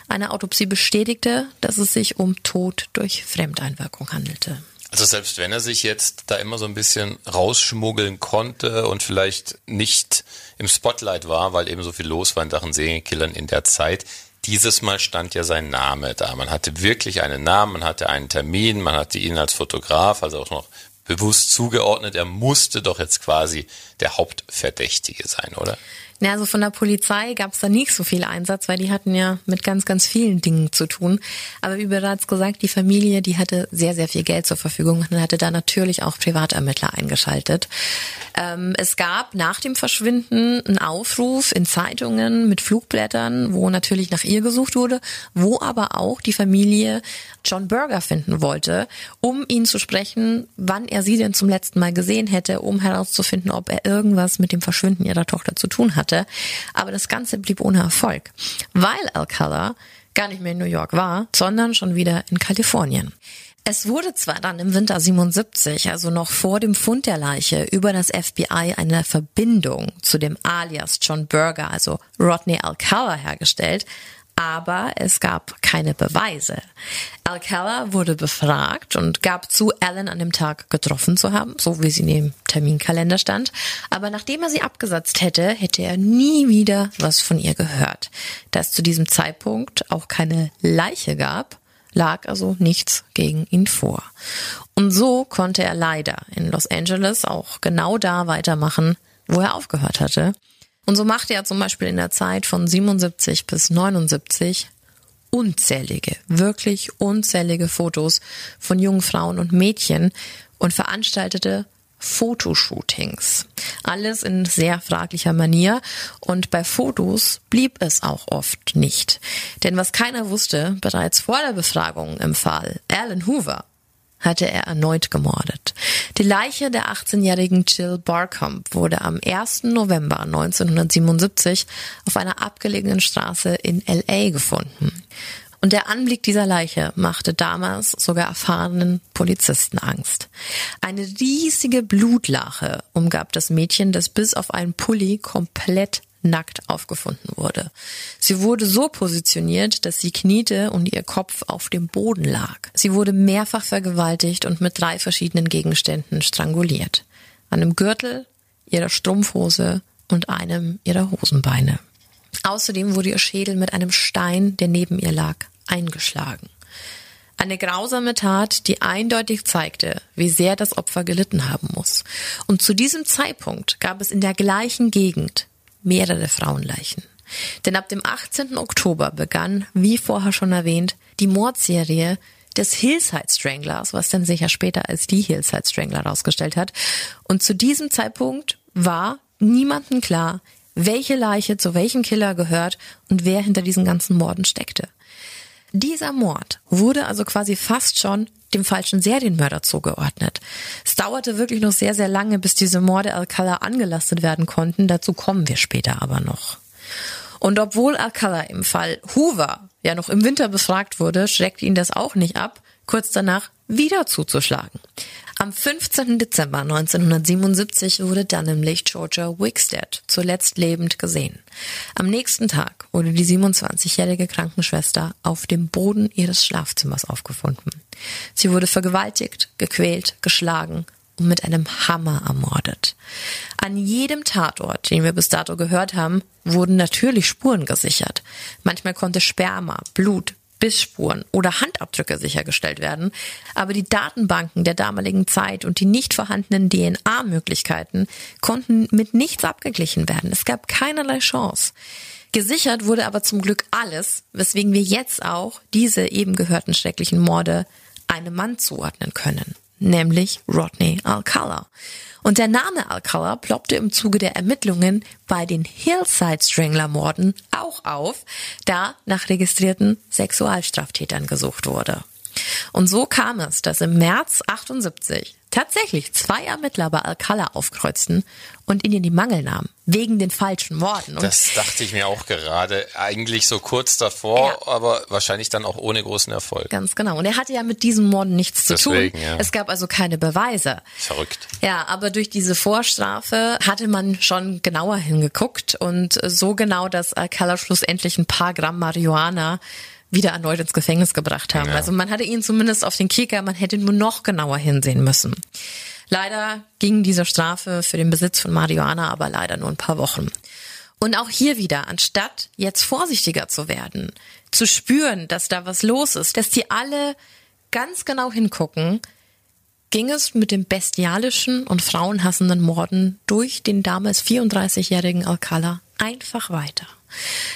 Eine Autopsie bestätigte, dass es sich um Tod durch Fremdeinwirkung handelte. Also selbst wenn er sich jetzt da immer so ein bisschen rausschmuggeln konnte und vielleicht nicht im Spotlight war, weil eben so viel los war in Sachen Serienkillern in der Zeit, dieses Mal stand ja sein Name da. Man hatte wirklich einen Namen, man hatte einen Termin, man hatte ihn als Fotograf, also auch noch bewusst zugeordnet. Er musste doch jetzt quasi der Hauptverdächtige sein, oder? Na, also von der Polizei gab es da nicht so viel Einsatz, weil die hatten ja mit ganz, ganz vielen Dingen zu tun. Aber wie bereits gesagt, die Familie, die hatte sehr, sehr viel Geld zur Verfügung und hatte da natürlich auch Privatermittler eingeschaltet. Ähm, es gab nach dem Verschwinden einen Aufruf in Zeitungen mit Flugblättern, wo natürlich nach ihr gesucht wurde, wo aber auch die Familie John Berger finden wollte, um ihn zu sprechen, wann er sie denn zum letzten Mal gesehen hätte, um herauszufinden, ob er irgendwas mit dem Verschwinden ihrer Tochter zu tun hat hatte. Aber das Ganze blieb ohne Erfolg, weil Alcala gar nicht mehr in New York war, sondern schon wieder in Kalifornien. Es wurde zwar dann im Winter 77, also noch vor dem Fund der Leiche, über das FBI eine Verbindung zu dem Alias John Berger, also Rodney Alcala, hergestellt, aber es gab keine Beweise. Alcala wurde befragt und gab zu, Alan an dem Tag getroffen zu haben, so wie sie in dem Terminkalender stand. Aber nachdem er sie abgesetzt hätte, hätte er nie wieder was von ihr gehört. Da es zu diesem Zeitpunkt auch keine Leiche gab, lag also nichts gegen ihn vor. Und so konnte er leider in Los Angeles auch genau da weitermachen, wo er aufgehört hatte. Und so machte er zum Beispiel in der Zeit von 77 bis 79 unzählige, wirklich unzählige Fotos von jungen Frauen und Mädchen und veranstaltete Fotoshootings. Alles in sehr fraglicher Manier und bei Fotos blieb es auch oft nicht. Denn was keiner wusste, bereits vor der Befragung im Fall Alan Hoover hatte er erneut gemordet. Die Leiche der 18-jährigen Jill Barcombe wurde am 1. November 1977 auf einer abgelegenen Straße in LA gefunden. Und der Anblick dieser Leiche machte damals sogar erfahrenen Polizisten Angst. Eine riesige Blutlache umgab das Mädchen, das bis auf einen Pulli komplett nackt aufgefunden wurde. Sie wurde so positioniert, dass sie kniete und ihr Kopf auf dem Boden lag. Sie wurde mehrfach vergewaltigt und mit drei verschiedenen Gegenständen stranguliert. An einem Gürtel, ihrer Strumpfhose und einem ihrer Hosenbeine. Außerdem wurde ihr Schädel mit einem Stein, der neben ihr lag, eingeschlagen. Eine grausame Tat, die eindeutig zeigte, wie sehr das Opfer gelitten haben muss. Und zu diesem Zeitpunkt gab es in der gleichen Gegend mehrere Frauenleichen. Denn ab dem 18. Oktober begann, wie vorher schon erwähnt, die Mordserie des Hillside Stranglers, was dann sich ja später als die Hillside Strangler herausgestellt hat. Und zu diesem Zeitpunkt war niemandem klar, welche Leiche zu welchem Killer gehört und wer hinter diesen ganzen Morden steckte. Dieser Mord wurde also quasi fast schon dem falschen Serienmörder zugeordnet. Es dauerte wirklich noch sehr, sehr lange, bis diese Morde Alcala angelastet werden konnten. Dazu kommen wir später aber noch. Und obwohl Alcala im Fall Hoover ja noch im Winter befragt wurde, schreckte ihn das auch nicht ab, kurz danach wieder zuzuschlagen. Am 15. Dezember 1977 wurde dann nämlich Georgia Wickstead zuletzt lebend gesehen. Am nächsten Tag wurde die 27-jährige Krankenschwester auf dem Boden ihres Schlafzimmers aufgefunden. Sie wurde vergewaltigt, gequält, geschlagen und mit einem Hammer ermordet. An jedem Tatort, den wir bis dato gehört haben, wurden natürlich Spuren gesichert. Manchmal konnte Sperma, Blut, Bissspuren oder Handabdrücke sichergestellt werden, aber die Datenbanken der damaligen Zeit und die nicht vorhandenen DNA-Möglichkeiten konnten mit nichts abgeglichen werden. Es gab keinerlei Chance. Gesichert wurde aber zum Glück alles, weswegen wir jetzt auch diese eben gehörten schrecklichen Morde einem Mann zuordnen können, nämlich Rodney Alcala. Und der Name Alcala ploppte im Zuge der Ermittlungen bei den Hillside Strangler Morden auch auf, da nach registrierten Sexualstraftätern gesucht wurde. Und so kam es, dass im März 78 tatsächlich zwei Ermittler bei Alcala aufkreuzten und ihn in die Mangel nahmen, wegen den falschen Morden. Und das dachte ich mir auch gerade. Eigentlich so kurz davor, Ja. aber wahrscheinlich dann auch ohne großen Erfolg. Ganz genau. Und er hatte ja mit diesen Morden nichts zu Deswegen, tun. ja. Es gab also keine Beweise. Verrückt. Ja, aber durch diese Vorstrafe hatte man schon genauer hingeguckt und so genau, dass Alcala schlussendlich ein paar Gramm Marihuana wieder erneut ins Gefängnis gebracht haben. Ja. Also man hatte ihn zumindest auf den Kicker, man hätte nur noch genauer hinsehen müssen. Leider ging diese Strafe für den Besitz von Marihuana aber leider nur ein paar Wochen. Und auch hier wieder, anstatt jetzt vorsichtiger zu werden, zu spüren, dass da was los ist, dass die alle ganz genau hingucken, ging es mit dem bestialischen und frauenhassenden Morden durch den damals 34-jährigen Alcala einfach weiter.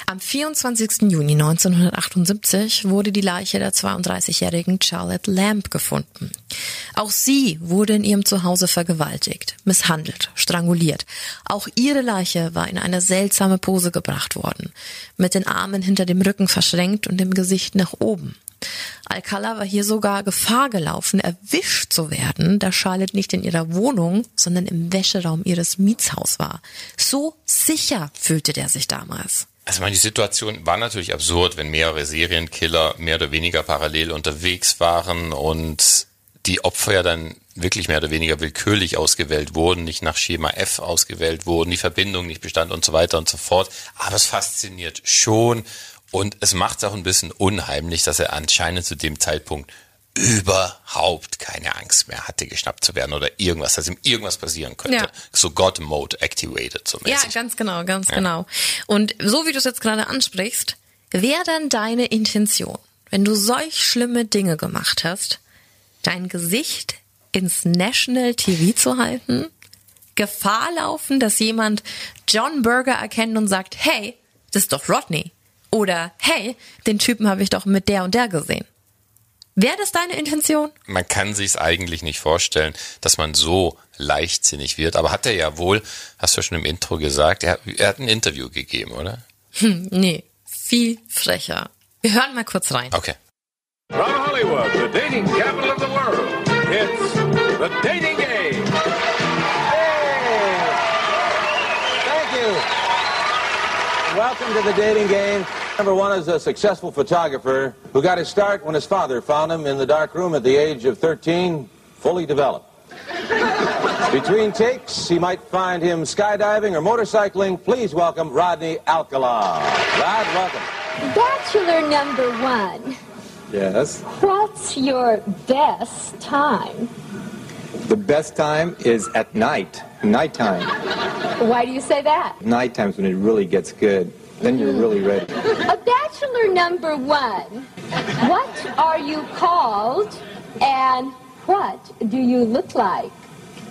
Am 24. Juni 1978 wurde die Leiche der 32-jährigen Charlotte Lamb gefunden. Auch sie wurde in ihrem Zuhause vergewaltigt, misshandelt, stranguliert. Auch ihre Leiche war in eine seltsame Pose gebracht worden, mit den Armen hinter dem Rücken verschränkt und dem Gesicht nach oben. Alcala war hier sogar Gefahr gelaufen, erwischt zu werden, da Charlotte nicht in ihrer Wohnung, sondern im Wäscheraum ihres Mietshaus war. So sicher fühlte der sich damals. Also meine, die Situation war natürlich absurd, wenn mehrere Serienkiller mehr oder weniger parallel unterwegs waren und die Opfer ja dann wirklich mehr oder weniger willkürlich ausgewählt wurden, nicht nach Schema F ausgewählt wurden, die Verbindung nicht bestand und so weiter und so fort. Aber es fasziniert schon und es macht es auch ein bisschen unheimlich, dass er anscheinend zu dem Zeitpunkt überhaupt keine Angst mehr hatte, geschnappt zu werden oder irgendwas, dass ihm irgendwas passieren könnte. Ja. So God-Mode activated, so Ja, ganz genau, ganz genau. Und so wie du es jetzt gerade ansprichst, wäre dann deine Intention, wenn du solch schlimme Dinge gemacht hast, dein Gesicht ins National TV zu halten? Gefahr laufen, dass jemand John Berger erkennt und sagt, hey, das ist doch Rodney. Oder hey, den Typen habe ich doch mit der und der gesehen. Wäre das deine Intention? man kann sich's eigentlich nicht vorstellen, dass man so leichtsinnig wird. Aber hat er ja wohl, hast du schon im Intro gesagt, er, er hat ein Interview gegeben, oder? Nee, viel frecher. Wir hören mal kurz rein. Okay. From Hollywood, the dating capital of the world, it's the Dating Game. Thank you. Welcome to the dating game. Number one is a successful photographer who got his start when his father found him in the dark room at the age of 13, fully developed. Between takes, he might find him skydiving or motorcycling. Please welcome Rodney Alcala. Rod, welcome. Bachelor number one, Yes. what's your best time? The best time is at night. Nighttime. Why do you say that? Nighttime's when it really gets good. Then you're really ready. A bachelor number one, what are you called and what do you look like?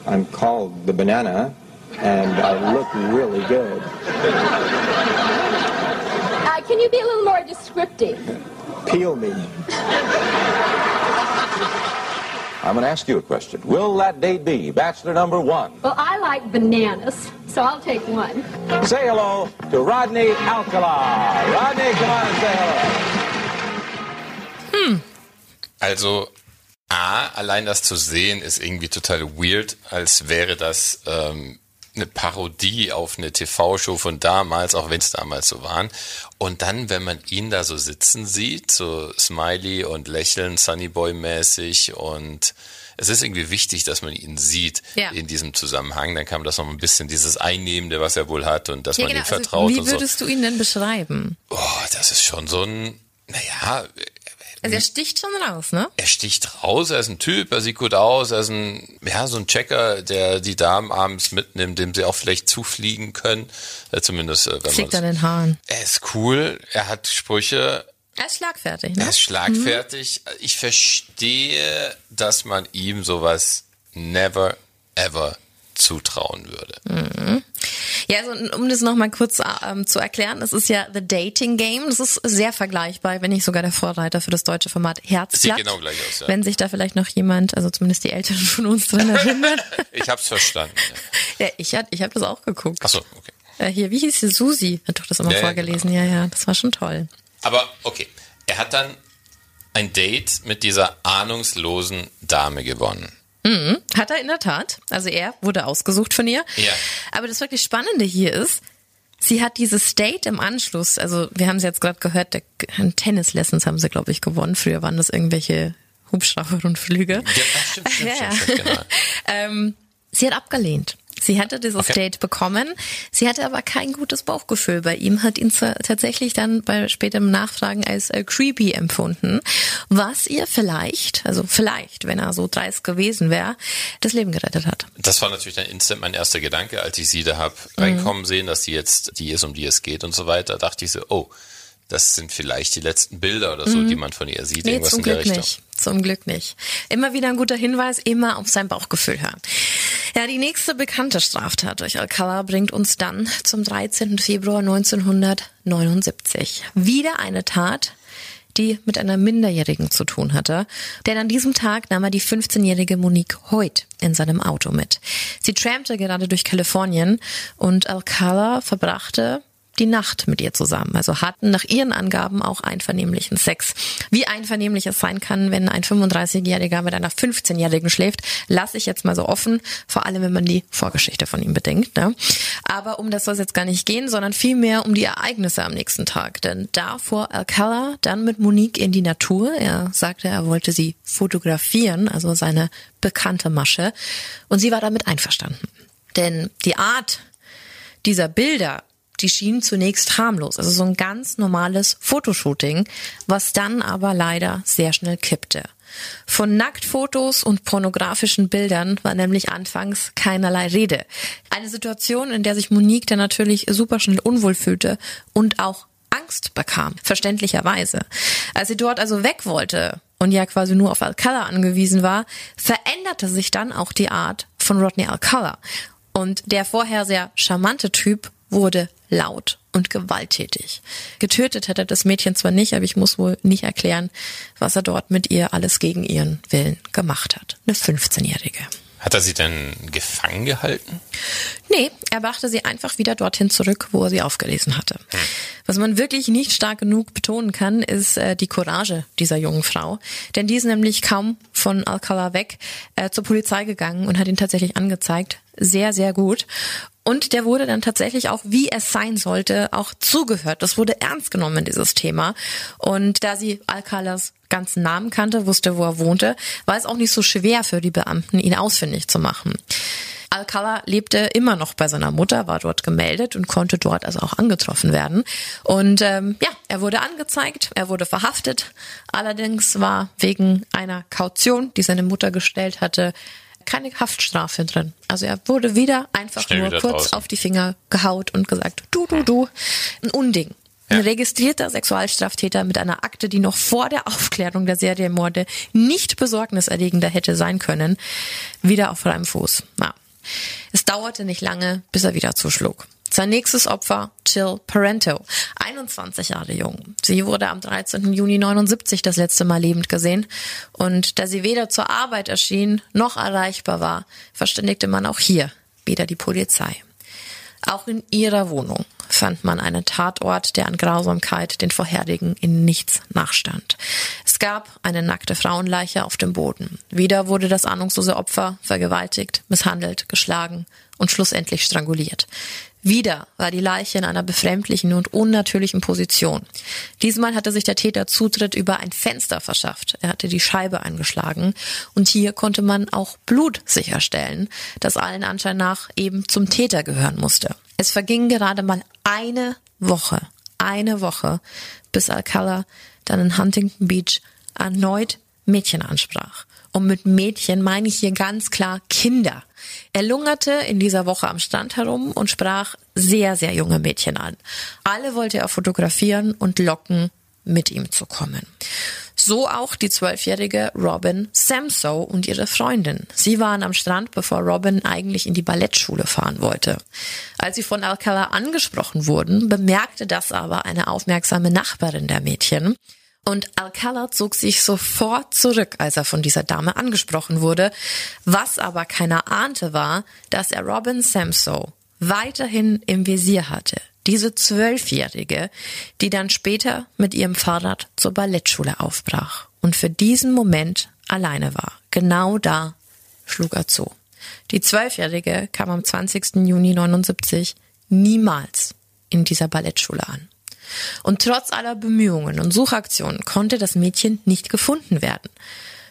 I'm called the banana, and I look really good. Uh, can you be a little more descriptive? Peel me. I'm going to ask you a question. Will that date be bachelor number one? Well, I like bananas, so I'll take one. Say hello to Rodney Alcala. Rodney, come on and say hello. Also, A, allein das zu sehen ist irgendwie total weird, als wäre das ähm, eine Parodie auf eine TV-Show von damals, auch wenn es damals so waren. Und dann, wenn man ihn da so sitzen sieht, so Smiley und lächeln, Sunnyboy-mäßig und es ist irgendwie wichtig, dass man ihn sieht Ja. in diesem Zusammenhang. Dann kam das noch ein bisschen dieses Einnehmende, was er wohl hat und dass Ja, man genau. ihm Also, vertraut wie und so. würdest du ihn denn beschreiben? Oh, das ist schon so ein, naja, Also er sticht schon raus, ne? er sticht raus, er ist ein Typ, er sieht gut aus, er ist ein, ja, so ein Checker, der die Damen abends mitnimmt, dem sie auch vielleicht zufliegen können. Äh, zumindest, äh, wenn Fliegt man an den Haaren. Er ist cool, er hat Sprüche, Er ist schlagfertig, Er ne? ist schlagfertig. Ich verstehe, dass man ihm sowas never ever zutrauen würde. Ja, also um das nochmal kurz ähm, zu erklären, es ist ja The Dating Game. Das ist sehr vergleichbar, wenn nicht sogar der Vorreiter für das deutsche Format Herzblatt. Sieht genau gleich aus, ja. Wenn sich da vielleicht noch jemand, also zumindest die Älteren von uns dran erinnern. Ich hab's verstanden. Ja. ja, ich, hab- ich habe das auch geguckt. Ach so, okay. Äh, hier, wie hieß sie? Susi hat doch das immer Ja, ja, vorgelesen. Ja, ja, das war schon toll. Aber okay, er hat dann ein Date mit dieser ahnungslosen Dame gewonnen. Hat er in der Tat. Also er wurde ausgesucht von ihr. Ja. Aber das wirklich Spannende hier ist, sie hat dieses Date im Anschluss, also wir haben es jetzt gerade gehört, der Tennis-Lessons haben sie, glaube ich, gewonnen. Früher waren das irgendwelche Hubschrauberrundflüge. Ja, stimmt, stimmt, Ja, stimmt, stimmt, genau. ähm, sie hat abgelehnt. Sie hatte dieses Okay. Date bekommen. Sie hatte aber kein gutes Bauchgefühl bei ihm, hat ihn zwar tatsächlich dann bei späterem Nachfragen als äh, creepy empfunden, was ihr vielleicht, also vielleicht, wenn er so dreist gewesen wäre, das Leben gerettet hat. Das war natürlich dann instant mein erster Gedanke, als ich sie da hab reinkommen sehen, dass die jetzt die ist, um die es geht und so weiter. Dachte ich so, oh, das sind vielleicht die letzten Bilder oder so, die man von ihr sieht. Nee, Irgendwas zum in der Glück Richtung. nicht. Zum Glück nicht. Immer wieder ein guter Hinweis, immer auf sein Bauchgefühl hören. Ja, die nächste bekannte Straftat durch Alcala bringt uns dann zum 13. Februar 1979. Wieder eine Tat, die mit einer Minderjährigen zu tun hatte. Denn an diesem Tag nahm er die 15-jährige Monique Hoyt in seinem Auto mit. Sie trampte gerade durch Kalifornien und Alcala verbrachte die Nacht mit ihr zusammen. Also hatten nach ihren Angaben auch einvernehmlichen Sex. Wie einvernehmlich es sein kann, wenn ein 35-Jähriger mit einer 15-Jährigen schläft, lasse ich jetzt mal so offen, vor allem wenn man die Vorgeschichte von ihm bedenkt. Ne? Aber um das soll es jetzt gar nicht gehen, sondern vielmehr um die Ereignisse am nächsten Tag. Denn da fuhr Alcala dann mit Monique in die Natur. Er sagte, er wollte sie fotografieren, also seine bekannte Masche. Und sie war damit einverstanden. Denn die Art dieser Bilder, die schienen zunächst harmlos, also so ein ganz normales Fotoshooting, was dann aber leider sehr schnell kippte. Von Nacktfotos und pornografischen Bildern war nämlich anfangs keinerlei Rede. Eine Situation, in der sich Monique dann natürlich super schnell unwohl fühlte und auch Angst bekam, verständlicherweise. Als sie dort also weg wollte und ja quasi nur auf Alcala angewiesen war, veränderte sich dann auch die Art von Rodney Alcala. Und der vorher sehr charmante Typ wurde laut und gewalttätig. Getötet hätte er das Mädchen zwar nicht, aber ich muss wohl nicht erklären, was er dort mit ihr alles gegen ihren Willen gemacht hat. Eine 15-Jährige. Hat er sie denn gefangen gehalten? Nee, er brachte sie einfach wieder dorthin zurück, wo er sie aufgelesen hatte. Was man wirklich nicht stark genug betonen kann, ist äh, die Courage dieser jungen Frau. Denn die ist nämlich kaum von Alcala weg äh, zur Polizei gegangen und hat ihn tatsächlich angezeigt. Sehr, sehr gut. Und der wurde dann tatsächlich auch, wie es sein sollte, auch zugehört. Das wurde ernst genommen, dieses Thema. Und da sie Alcalas ganzen Namen kannte, wusste, wo er wohnte, war es auch nicht so schwer für die Beamten, ihn ausfindig zu machen. Alcala lebte immer noch bei seiner Mutter, war dort gemeldet und konnte dort also auch angetroffen werden. Und ähm, ja, er wurde angezeigt, er wurde verhaftet. Allerdings war wegen einer Kaution, die seine Mutter gestellt hatte, keine Haftstrafe drin. Also er wurde wieder einfach Schnell nur wieder kurz draußen. auf die Finger gehaut und gesagt, du, du, du. Ein Unding. Ein Ja. registrierter Sexualstraftäter mit einer Akte, die noch vor der Aufklärung der Serienmorde nicht besorgniserregender hätte sein können, wieder auf freiem Fuß. Ja. Es dauerte nicht lange, bis er wieder zuschlug. Sein nächstes Opfer, Jill Parento, 21 Jahre jung. Sie wurde am 13. Juni 79 das letzte Mal lebend gesehen. Und da sie weder zur Arbeit erschien noch erreichbar war, verständigte man auch hier wieder die Polizei. Auch in ihrer Wohnung fand man einen Tatort, der an Grausamkeit den vorherigen in nichts nachstand. Es gab eine nackte Frauenleiche auf dem Boden. Wieder wurde das ahnungslose Opfer vergewaltigt, misshandelt, geschlagen und schlussendlich stranguliert. Wieder war die Leiche in einer befremdlichen und unnatürlichen Position. Diesmal hatte sich der Täter Zutritt über ein Fenster verschafft. Er hatte die Scheibe eingeschlagen und hier konnte man auch Blut sicherstellen, das allen Anschein nach eben zum Täter gehören musste. Es verging gerade mal eine Woche, eine Woche, bis Alcala dann in Huntington Beach erneut Mädchen ansprach. Und mit Mädchen meine ich hier ganz klar Kinder. Er lungerte in dieser Woche am Strand herum und sprach sehr, sehr junge Mädchen an. Alle wollte er fotografieren und locken mit ihm zu kommen. So auch die zwölfjährige Robin Samso und ihre Freundin. Sie waren am Strand, bevor Robin eigentlich in die Ballettschule fahren wollte. Als sie von Alcala angesprochen wurden, bemerkte das aber eine aufmerksame Nachbarin der Mädchen. Und Alcala zog sich sofort zurück, als er von dieser Dame angesprochen wurde. Was aber keiner ahnte war, dass er Robin Samso weiterhin im Visier hatte. Diese Zwölfjährige, die dann später mit ihrem Fahrrad zur Ballettschule aufbrach und für diesen Moment alleine war. Genau da schlug er zu. Die Zwölfjährige kam am 20. Juni 79 niemals in dieser Ballettschule an. Und trotz aller Bemühungen und Suchaktionen konnte das Mädchen nicht gefunden werden.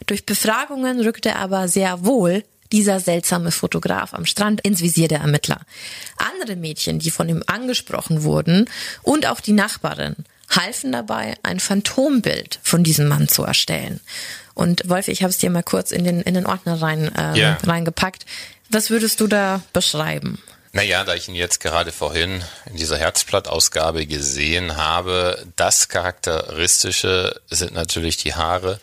Durch Befragungen rückte aber sehr wohl dieser seltsame Fotograf am Strand ins Visier der Ermittler. Andere Mädchen, die von ihm angesprochen wurden und auch die Nachbarin halfen dabei, ein Phantombild von diesem Mann zu erstellen. Und Wolf, ich habe es dir mal kurz in den, in den Ordner rein, ähm, yeah. reingepackt. Was würdest du da beschreiben? Naja, da ich ihn jetzt gerade vorhin in dieser Herzblattausgabe gesehen habe, das Charakteristische sind natürlich die Haare,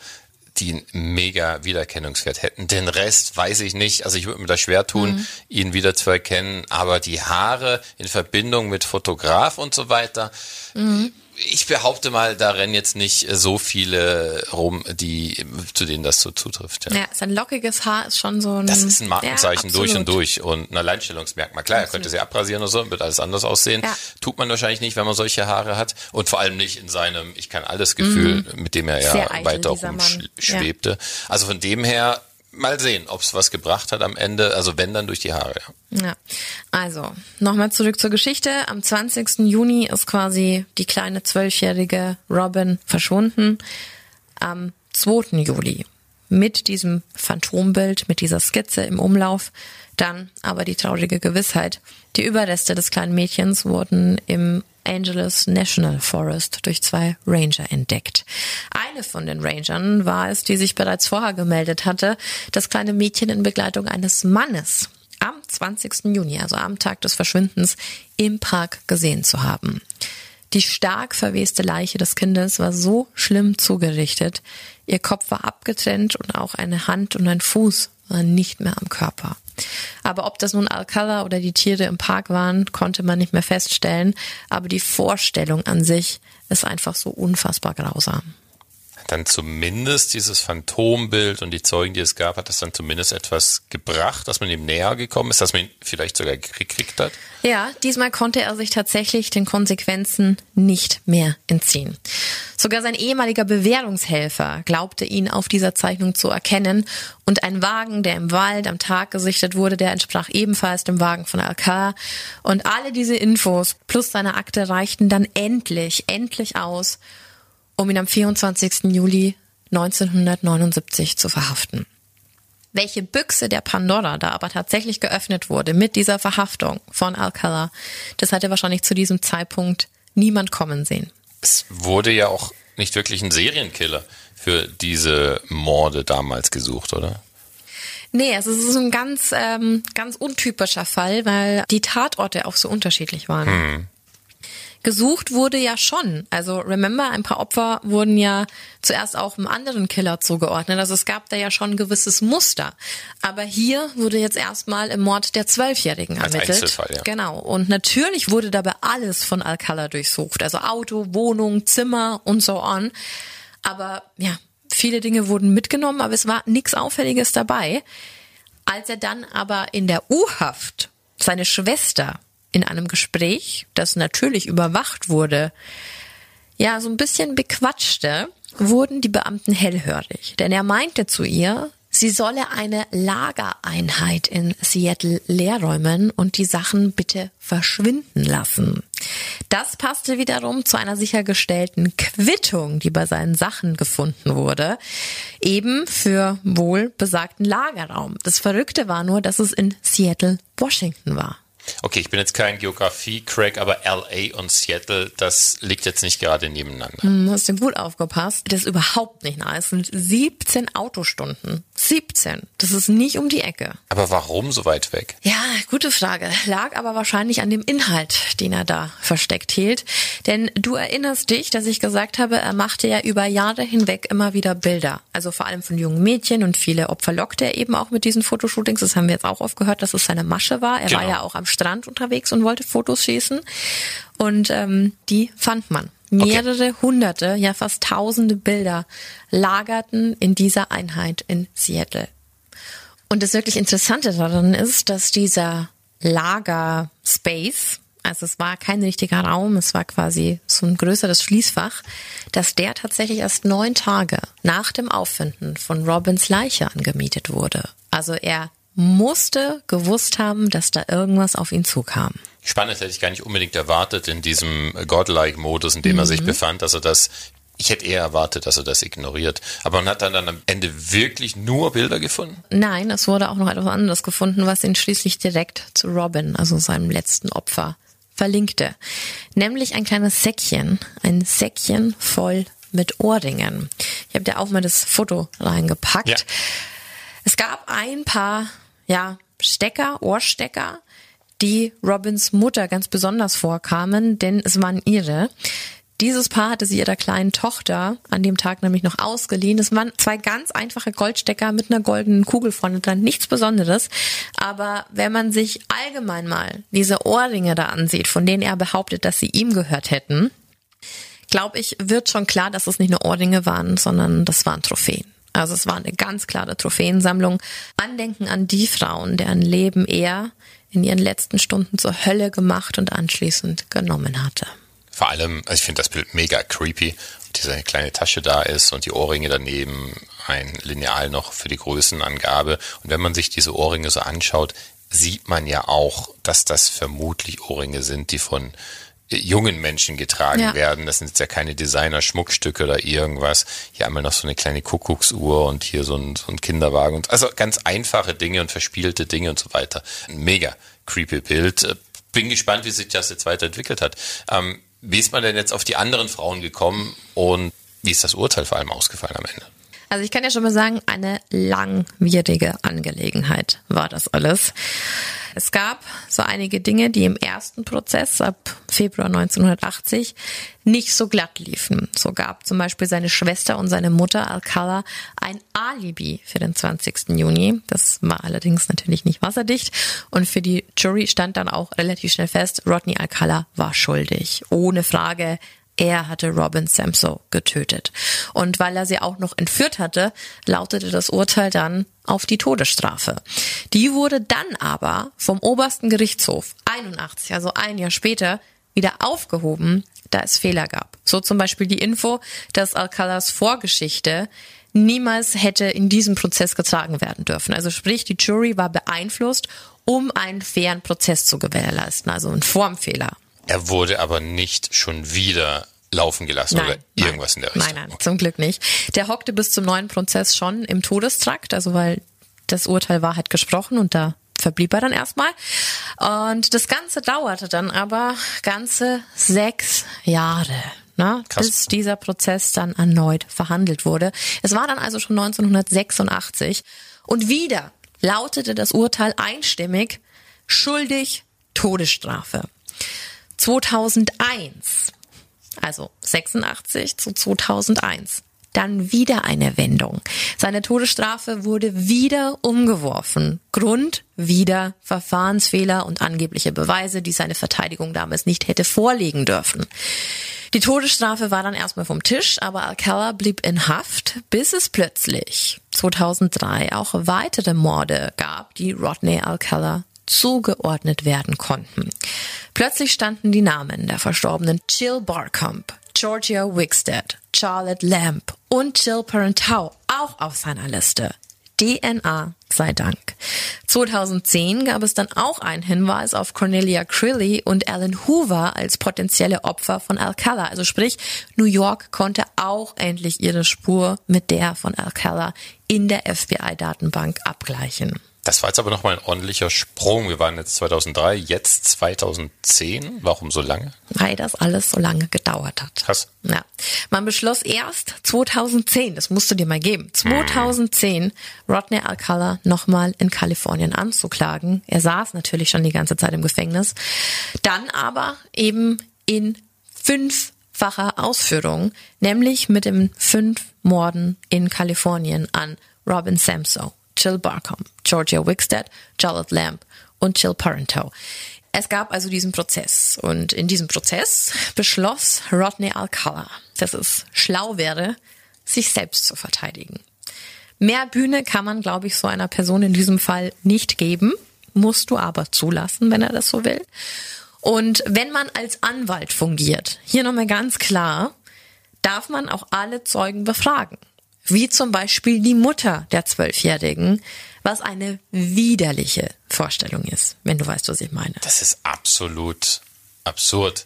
die einen mega Wiedererkennungswert hätten. Den Rest weiß ich nicht. Also ich würde mir da schwer tun, mhm. ihn wieder zu erkennen. Aber die Haare in Verbindung mit Fotograf und so weiter, mhm ich behaupte mal, da rennen jetzt nicht so viele rum, die, zu denen das so zutrifft. Ja, ja sein lockiges Haar ist schon so ein. Das ist ein Markenzeichen ja, durch und durch und ein Alleinstellungsmerkmal. Klar, absolut. er könnte sie abrasieren oder so, wird alles anders aussehen. Ja. Tut man wahrscheinlich nicht, wenn man solche Haare hat und vor allem nicht in seinem Ich kann alles Gefühl, mhm. mit dem er ja weiter rumschwebte. Also von dem her mal sehen, ob es was gebracht hat am Ende. Also wenn dann durch die Haare. Ja, also nochmal zurück zur Geschichte. Am 20. Juni ist quasi die kleine zwölfjährige Robin verschwunden. Am 2. Juli mit diesem Phantombild, mit dieser Skizze im Umlauf. Dann aber die traurige Gewissheit. Die Überreste des kleinen Mädchens wurden im Angeles National Forest durch zwei Ranger entdeckt. Eine von den Rangern war es, die sich bereits vorher gemeldet hatte, das kleine Mädchen in Begleitung eines Mannes am 20. Juni, also am Tag des Verschwindens, im Park gesehen zu haben. Die stark verweste Leiche des Kindes war so schlimm zugerichtet, ihr Kopf war abgetrennt und auch eine Hand und ein Fuß waren nicht mehr am Körper. Aber ob das nun Alcala oder die Tiere im Park waren, konnte man nicht mehr feststellen. Aber die Vorstellung an sich ist einfach so unfassbar grausam dann zumindest dieses Phantombild und die Zeugen, die es gab, hat das dann zumindest etwas gebracht, dass man ihm näher gekommen ist, dass man ihn vielleicht sogar gekriegt hat? Ja, diesmal konnte er sich tatsächlich den Konsequenzen nicht mehr entziehen. Sogar sein ehemaliger Bewährungshelfer glaubte ihn auf dieser Zeichnung zu erkennen und ein Wagen, der im Wald am Tag gesichtet wurde, der entsprach ebenfalls dem Wagen von Alcar. Und alle diese Infos plus seine Akte reichten dann endlich, endlich aus, um ihn am 24. Juli 1979 zu verhaften. Welche Büchse der Pandora da aber tatsächlich geöffnet wurde mit dieser Verhaftung von Alcala, das hatte wahrscheinlich zu diesem Zeitpunkt niemand kommen sehen. Es wurde ja auch nicht wirklich ein Serienkiller für diese Morde damals gesucht, oder? Nee, also es ist ein ganz, ähm, ganz untypischer Fall, weil die Tatorte auch so unterschiedlich waren. Hm gesucht wurde ja schon. Also remember, ein paar Opfer wurden ja zuerst auch einem anderen Killer zugeordnet. Also es gab da ja schon ein gewisses Muster. Aber hier wurde jetzt erstmal im Mord der Zwölfjährigen ermittelt. Einzelfall, ja. Genau. Und natürlich wurde dabei alles von Alcala durchsucht. Also Auto, Wohnung, Zimmer und so on. Aber ja, viele Dinge wurden mitgenommen, aber es war nichts Auffälliges dabei. Als er dann aber in der U-Haft seine Schwester in einem Gespräch, das natürlich überwacht wurde, ja, so ein bisschen bequatschte, wurden die Beamten hellhörig. Denn er meinte zu ihr, sie solle eine Lagereinheit in Seattle leerräumen und die Sachen bitte verschwinden lassen. Das passte wiederum zu einer sichergestellten Quittung, die bei seinen Sachen gefunden wurde, eben für wohl besagten Lagerraum. Das Verrückte war nur, dass es in Seattle, Washington war. Okay, ich bin jetzt kein Geografie-Crack, aber LA und Seattle, das liegt jetzt nicht gerade nebeneinander. Hm, hast du gut aufgepasst. Das ist überhaupt nicht nah. Es sind 17 Autostunden 17. Das ist nicht um die Ecke. Aber warum so weit weg? Ja, gute Frage. Lag aber wahrscheinlich an dem Inhalt, den er da versteckt hielt. Denn du erinnerst dich, dass ich gesagt habe, er machte ja über Jahre hinweg immer wieder Bilder. Also vor allem von jungen Mädchen und viele Opfer lockte er eben auch mit diesen Fotoshootings. Das haben wir jetzt auch oft gehört, dass es seine Masche war. Er Genau. war ja auch am Strand unterwegs und wollte Fotos schießen. Und ähm, die fand man. Mehrere hunderte, ja fast tausende Bilder lagerten in dieser Einheit in Seattle. Und das wirklich Interessante daran ist, dass dieser Lager-Space, also es war kein richtiger Raum, es war quasi so ein größeres Schließfach, dass der tatsächlich erst neun Tage nach dem Auffinden von Robins Leiche angemietet wurde. Also er musste gewusst haben, dass da irgendwas auf ihn zukam. Spannend hätte ich gar nicht unbedingt erwartet in diesem Godlike-Modus, in dem er sich befand, dass er das, ich hätte eher erwartet, dass er das ignoriert. Aber man hat dann, dann am Ende wirklich nur Bilder gefunden? Nein, es wurde auch noch etwas anderes gefunden, was ihn schließlich direkt zu Robin, also seinem letzten Opfer, verlinkte. Nämlich ein kleines Säckchen, ein Säckchen voll mit Ohrringen. Ich habe dir auch mal das Foto reingepackt. Ja. Es gab ein paar, ja, Stecker, Ohrstecker, die Robins Mutter ganz besonders vorkamen, denn es waren ihre. Dieses Paar hatte sie ihrer kleinen Tochter an dem Tag nämlich noch ausgeliehen. Es waren zwei ganz einfache Goldstecker mit einer goldenen Kugel vorne dran. Nichts Besonderes. Aber wenn man sich allgemein mal diese Ohrringe da ansieht, von denen er behauptet, dass sie ihm gehört hätten, glaube ich, wird schon klar, dass es nicht nur Ohrringe waren, sondern das waren Trophäen. Also es war eine ganz klare Trophäensammlung. Andenken an die Frauen, deren Leben er in ihren letzten Stunden zur Hölle gemacht und anschließend genommen hatte. Vor allem, also ich finde das Bild mega creepy. Diese kleine Tasche da ist und die Ohrringe daneben, ein Lineal noch für die Größenangabe. Und wenn man sich diese Ohrringe so anschaut, sieht man ja auch, dass das vermutlich Ohrringe sind, die von jungen Menschen getragen Ja. werden. Das sind jetzt ja keine Designer-Schmuckstücke oder irgendwas. Hier einmal noch so eine kleine Kuckucksuhr und hier so ein, so ein Kinderwagen. Und also ganz einfache Dinge und verspielte Dinge und so weiter. Ein mega creepy Bild. Äh, Bin gespannt, wie sich das jetzt weiterentwickelt hat. Ähm, wie ist man denn jetzt auf die anderen Frauen gekommen und wie ist das Urteil vor allem ausgefallen am Ende? Also ich kann ja schon mal sagen, eine langwierige Angelegenheit war das alles. Es gab so einige Dinge, die im ersten Prozess ab Februar 1980 nicht so glatt liefen. So gab zum Beispiel seine Schwester und seine Mutter Alcala ein Alibi für den 20. Juni. Das war allerdings natürlich nicht wasserdicht. Und für die Jury stand dann auch relativ schnell fest, Rodney Alcala war schuldig. Ohne Frage, er hatte Robin Samso getötet. Und weil er sie auch noch entführt hatte, lautete das Urteil dann auf die Todesstrafe. Die wurde dann aber vom obersten Gerichtshof 81, also ein Jahr später, wieder aufgehoben, da es Fehler gab. So zum Beispiel die Info, dass Alcalas Vorgeschichte niemals hätte in diesem Prozess getragen werden dürfen. Also sprich, die Jury war beeinflusst, um einen fairen Prozess zu gewährleisten, also ein Formfehler. Er wurde aber nicht schon wieder laufen gelassen oder irgendwas in der Richtung. Nein, nein, zum Glück nicht. Der hockte bis zum neuen Prozess schon im Todestrakt, also weil das Urteil war halt gesprochen und da verblieb er dann erstmal. Und das Ganze dauerte dann aber ganze sechs Jahre. Ne, Krass. bis dieser Prozess dann erneut verhandelt wurde. Es war dann also schon 1986 und wieder lautete das Urteil einstimmig schuldig Todesstrafe. 2001 also 86 zu 2001. Dann wieder eine Wendung. Seine Todesstrafe wurde wieder umgeworfen. Grund wieder Verfahrensfehler und angebliche Beweise, die seine Verteidigung damals nicht hätte vorlegen dürfen. Die Todesstrafe war dann erstmal vom Tisch, aber Alcala blieb in Haft, bis es plötzlich 2003 auch weitere Morde gab, die Rodney Alcala zugeordnet werden konnten. Plötzlich standen die Namen der verstorbenen Jill Barcombe, Georgia Wickstead, Charlotte Lamb und Jill Parentau auch auf seiner Liste. DNA sei Dank. 2010 gab es dann auch einen Hinweis auf Cornelia Crilly und Alan Hoover als potenzielle Opfer von Alcala. Also sprich, New York konnte auch endlich ihre Spur mit der von Alcala in der FBI-Datenbank abgleichen. Das war jetzt aber nochmal ein ordentlicher Sprung. Wir waren jetzt 2003, jetzt 2010. Warum so lange? Weil das alles so lange gedauert hat. Krass. Ja. Man beschloss erst 2010, das musst du dir mal geben, 2010 Rodney Alcala nochmal in Kalifornien anzuklagen. Er saß natürlich schon die ganze Zeit im Gefängnis. Dann aber eben in fünffacher Ausführung, nämlich mit den fünf Morden in Kalifornien an Robin Samso, Jill Barcom, Georgia Wickstead, Charlotte Lamb und Jill Parento. Es gab also diesen Prozess und in diesem Prozess beschloss Rodney Alcala, dass es schlau wäre, sich selbst zu verteidigen. Mehr Bühne kann man, glaube ich, so einer Person in diesem Fall nicht geben, musst du aber zulassen, wenn er das so will. Und wenn man als Anwalt fungiert, hier nochmal ganz klar, darf man auch alle Zeugen befragen. Wie zum Beispiel die Mutter der Zwölfjährigen, was eine widerliche Vorstellung ist, wenn du weißt, was ich meine. Das ist absolut absurd,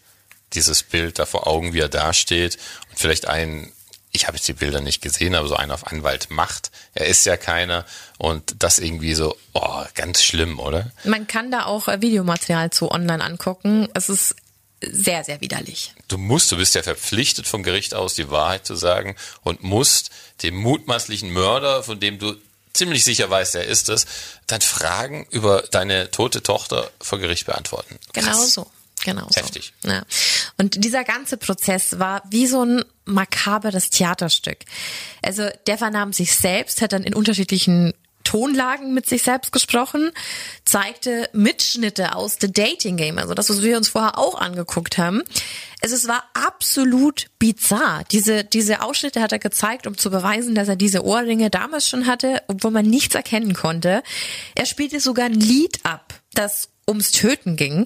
dieses Bild da vor Augen, wie er dasteht und vielleicht ein ich habe jetzt die Bilder nicht gesehen, aber so einer auf Anwalt macht. Er ist ja keiner und das irgendwie so, oh, ganz schlimm, oder? Man kann da auch äh, Videomaterial zu online angucken. Es ist sehr, sehr widerlich. Du musst, du bist ja verpflichtet vom Gericht aus, die Wahrheit zu sagen und musst dem mutmaßlichen Mörder, von dem du ziemlich sicher weißt, er ist es, dann Fragen über deine tote Tochter vor Gericht beantworten. Krass. Genau so. Genau so. Heftig. Ja. Und dieser ganze Prozess war wie so ein makaberes Theaterstück. Also der vernahm sich selbst, hat dann in unterschiedlichen Tonlagen mit sich selbst gesprochen, zeigte Mitschnitte aus The Dating Game, also das, was wir uns vorher auch angeguckt haben. Es war absolut bizarr. Diese, diese Ausschnitte hat er gezeigt, um zu beweisen, dass er diese Ohrringe damals schon hatte, obwohl man nichts erkennen konnte. Er spielte sogar ein Lied ab, das ums Töten ging.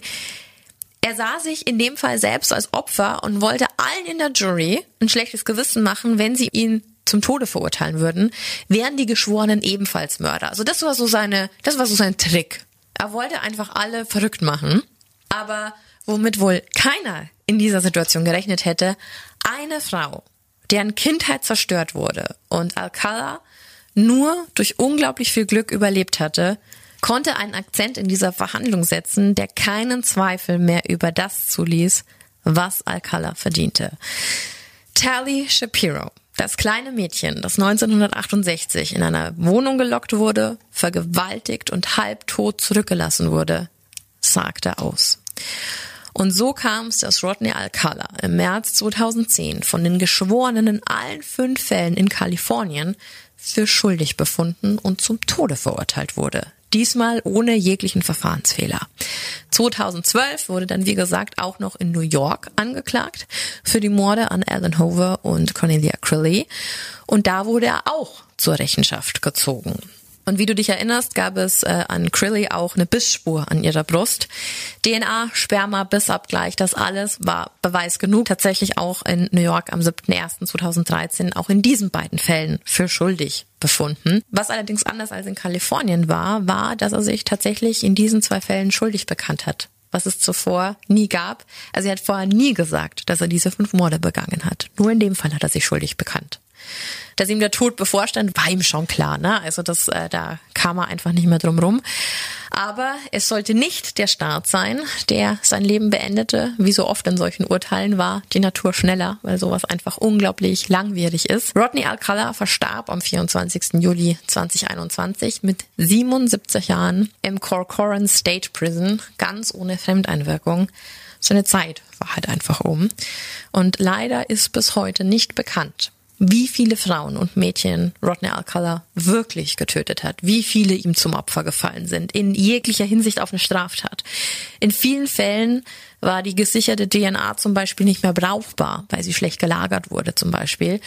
Er sah sich in dem Fall selbst als Opfer und wollte allen in der Jury ein schlechtes Gewissen machen, wenn sie ihn zum Tode verurteilen würden, wären die Geschworenen ebenfalls Mörder. Also das war so seine, das war so sein Trick. Er wollte einfach alle verrückt machen. Aber womit wohl keiner in dieser Situation gerechnet hätte, eine Frau, deren Kindheit zerstört wurde und Alcala nur durch unglaublich viel Glück überlebt hatte, konnte einen Akzent in dieser Verhandlung setzen, der keinen Zweifel mehr über das zuließ, was Alcala verdiente. Tally Shapiro, das kleine Mädchen, das 1968 in einer Wohnung gelockt wurde, vergewaltigt und halbtot zurückgelassen wurde, sagte aus. Und so kam es, dass Rodney Alcala im März 2010 von den Geschworenen in allen fünf Fällen in Kalifornien für schuldig befunden und zum Tode verurteilt wurde diesmal ohne jeglichen Verfahrensfehler. 2012 wurde dann, wie gesagt, auch noch in New York angeklagt für die Morde an Alan Hover und Cornelia Crilley. Und da wurde er auch zur Rechenschaft gezogen. Und wie du dich erinnerst, gab es äh, an Crilly auch eine Bissspur an ihrer Brust. DNA, Sperma, Bissabgleich, das alles war Beweis genug. Tatsächlich auch in New York am 7.1.2013 auch in diesen beiden Fällen für schuldig befunden. Was allerdings anders als in Kalifornien war, war, dass er sich tatsächlich in diesen zwei Fällen schuldig bekannt hat was es zuvor nie gab. Also er hat vorher nie gesagt, dass er diese fünf Morde begangen hat. Nur in dem Fall hat er sich schuldig bekannt dass ihm der Tod bevorstand, war ihm schon klar. Ne? Also das, äh, da kam er einfach nicht mehr drum rum. Aber es sollte nicht der Staat sein, der sein Leben beendete. Wie so oft in solchen Urteilen war die Natur schneller, weil sowas einfach unglaublich langwierig ist. Rodney Alcala verstarb am 24. Juli 2021 mit 77 Jahren im Corcoran State Prison, ganz ohne Fremdeinwirkung. Seine Zeit war halt einfach um. Und leider ist bis heute nicht bekannt, wie viele Frauen und Mädchen Rodney Alcala wirklich getötet hat, wie viele ihm zum Opfer gefallen sind, in jeglicher Hinsicht auf eine Straftat. In vielen Fällen war die gesicherte DNA zum Beispiel nicht mehr brauchbar, weil sie schlecht gelagert wurde zum Beispiel.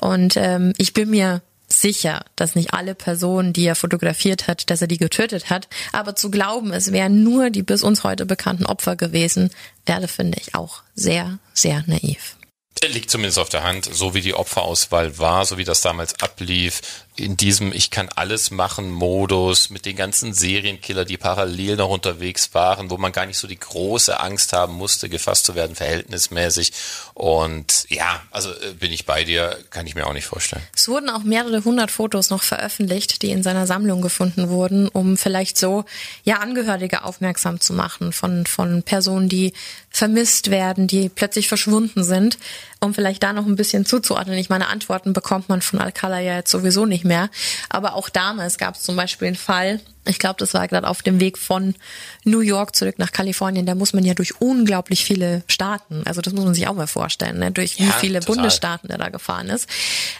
Und ähm, ich bin mir sicher, dass nicht alle Personen, die er fotografiert hat, dass er die getötet hat. Aber zu glauben, es wären nur die bis uns heute bekannten Opfer gewesen, wäre, finde ich, auch sehr, sehr naiv. Liegt zumindest auf der Hand, so wie die Opferauswahl war, so wie das damals ablief, in diesem Ich kann alles machen Modus mit den ganzen Serienkiller, die parallel noch unterwegs waren, wo man gar nicht so die große Angst haben musste, gefasst zu werden, verhältnismäßig. Und ja, also äh, bin ich bei dir, kann ich mir auch nicht vorstellen. Es wurden auch mehrere hundert Fotos noch veröffentlicht, die in seiner Sammlung gefunden wurden, um vielleicht so ja Angehörige aufmerksam zu machen von von Personen, die vermisst werden, die plötzlich verschwunden sind, um vielleicht da noch ein bisschen zuzuordnen. Ich meine, Antworten bekommt man von Alcala ja jetzt sowieso nicht mehr. Aber auch damals gab es zum Beispiel einen Fall, ich glaube, das war gerade auf dem Weg von New York zurück nach Kalifornien. Da muss man ja durch unglaublich viele Staaten, also das muss man sich auch mal vorstellen, ne? durch wie Ja, viele total. Bundesstaaten er da gefahren ist.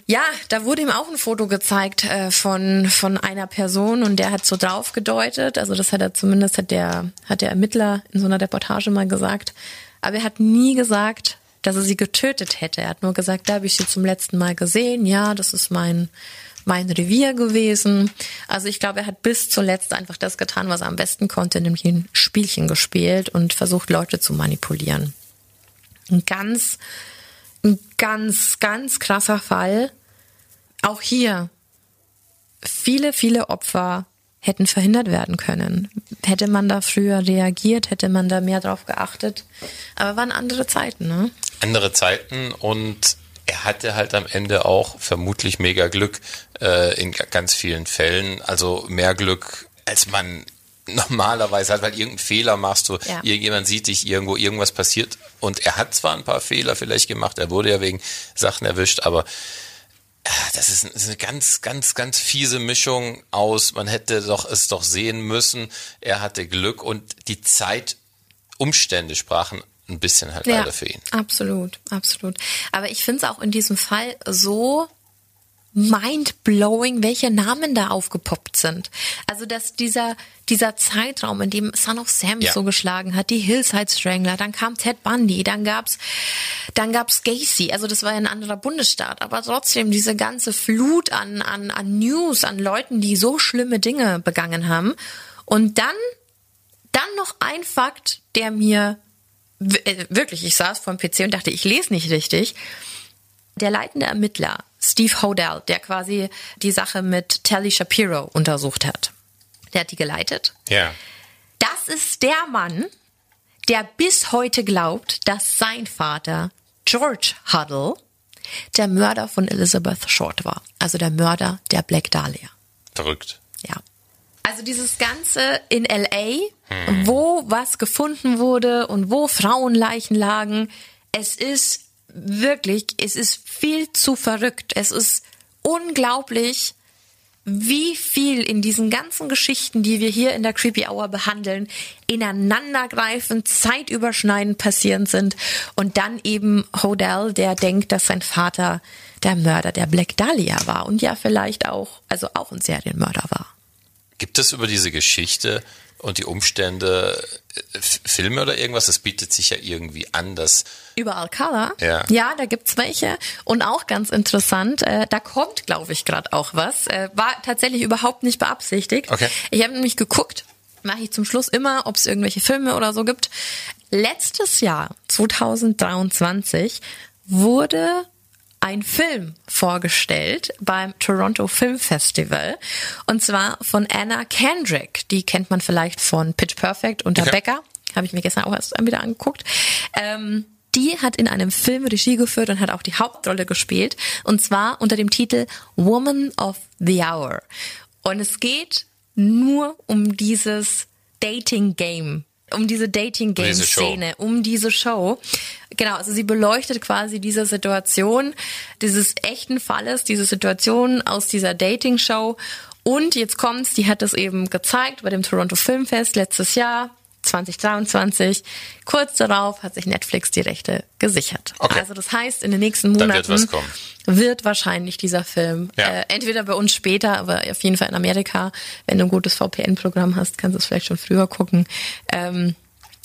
Ja, da wurde ihm auch ein Foto gezeigt äh, von von einer Person und der hat so drauf gedeutet. Also das hat er zumindest hat der hat der Ermittler in so einer Reportage mal gesagt. Aber er hat nie gesagt, dass er sie getötet hätte. Er hat nur gesagt, da habe ich sie zum letzten Mal gesehen. Ja, das ist mein mein Revier gewesen. Also ich glaube, er hat bis zuletzt einfach das getan, was er am besten konnte, nämlich ein Spielchen gespielt und versucht, Leute zu manipulieren. Ein ganz, ein ganz, ganz krasser Fall. Auch hier viele, viele Opfer hätten verhindert werden können. Hätte man da früher reagiert, hätte man da mehr drauf geachtet. Aber waren andere Zeiten, ne? Andere Zeiten und er hatte halt am Ende auch vermutlich mega Glück äh, in ga- ganz vielen Fällen. Also mehr Glück, als man normalerweise hat, weil irgendeinen Fehler machst du, Ja. irgendjemand sieht dich irgendwo, irgendwas passiert und er hat zwar ein paar Fehler vielleicht gemacht, er wurde ja wegen Sachen erwischt, aber das ist, das ist eine ganz, ganz, ganz fiese Mischung aus, man hätte doch es doch sehen müssen, er hatte Glück und die Zeitumstände sprachen ein bisschen halt leider für ihn. Absolut, absolut. Aber ich finde es auch in diesem Fall so mind-blowing, welche Namen da aufgepoppt sind. Also, dass dieser, dieser Zeitraum, in dem Son of Sam Ja. so geschlagen hat, die Hillside Strangler, dann kam Ted Bundy, dann gab's, dann gab's Gacy, also das war ja ein anderer Bundesstaat, aber trotzdem diese ganze Flut an, an, an News, an Leuten, die so schlimme Dinge begangen haben. Und dann dann noch ein Fakt, der mir wirklich, ich saß vor dem PC und dachte, ich lese nicht richtig. Der leitende Ermittler, Steve Hodell, der quasi die Sache mit Tally Shapiro untersucht hat, der hat die geleitet. Ja. Das ist der Mann, der bis heute glaubt, dass sein Vater George Huddle der Mörder von Elizabeth Short war. Also der Mörder der Black Dahlia. Verrückt. Ja. Also dieses Ganze in LA, wo was gefunden wurde und wo Frauenleichen lagen, es ist wirklich, es ist viel zu verrückt. Es ist unglaublich, wie viel in diesen ganzen Geschichten, die wir hier in der Creepy Hour behandeln, ineinandergreifend, zeitüberschneidend passierend sind. Und dann eben Hodell, der denkt, dass sein Vater der Mörder der Black Dahlia war und ja vielleicht auch, also auch ein Serienmörder war. Gibt es über diese Geschichte und die Umstände äh, Filme oder irgendwas? Das bietet sich ja irgendwie an, dass Über Alcala? Ja. Ja, da gibt's welche. Und auch ganz interessant, äh, da kommt, glaube ich, gerade auch was. Äh, war tatsächlich überhaupt nicht beabsichtigt. Okay. Ich habe nämlich geguckt, mache ich zum Schluss immer, ob es irgendwelche Filme oder so gibt. Letztes Jahr, 2023, wurde ein Film vorgestellt beim Toronto Film Festival. Und zwar von Anna Kendrick. Die kennt man vielleicht von Pitch Perfect und der Okay. Becker. Habe ich mir gestern auch erst wieder angeguckt. Ähm, die hat in einem Film Regie geführt und hat auch die Hauptrolle gespielt. Und zwar unter dem Titel Woman of the Hour. Und es geht nur um dieses Dating Game. Um diese Dating Game. Szene, um diese Show. Genau, also sie beleuchtet quasi diese Situation, dieses echten Falles, diese Situation aus dieser Dating Show. Und jetzt kommt's, die hat es eben gezeigt bei dem Toronto Filmfest letztes Jahr. 2023. Kurz darauf hat sich Netflix die Rechte gesichert. Okay. Also das heißt, in den nächsten Monaten wird wird wahrscheinlich dieser Film Ja. äh, entweder bei uns später, aber auf jeden Fall in Amerika, wenn du ein gutes VPN-Programm hast, kannst du es vielleicht schon früher gucken. Ähm,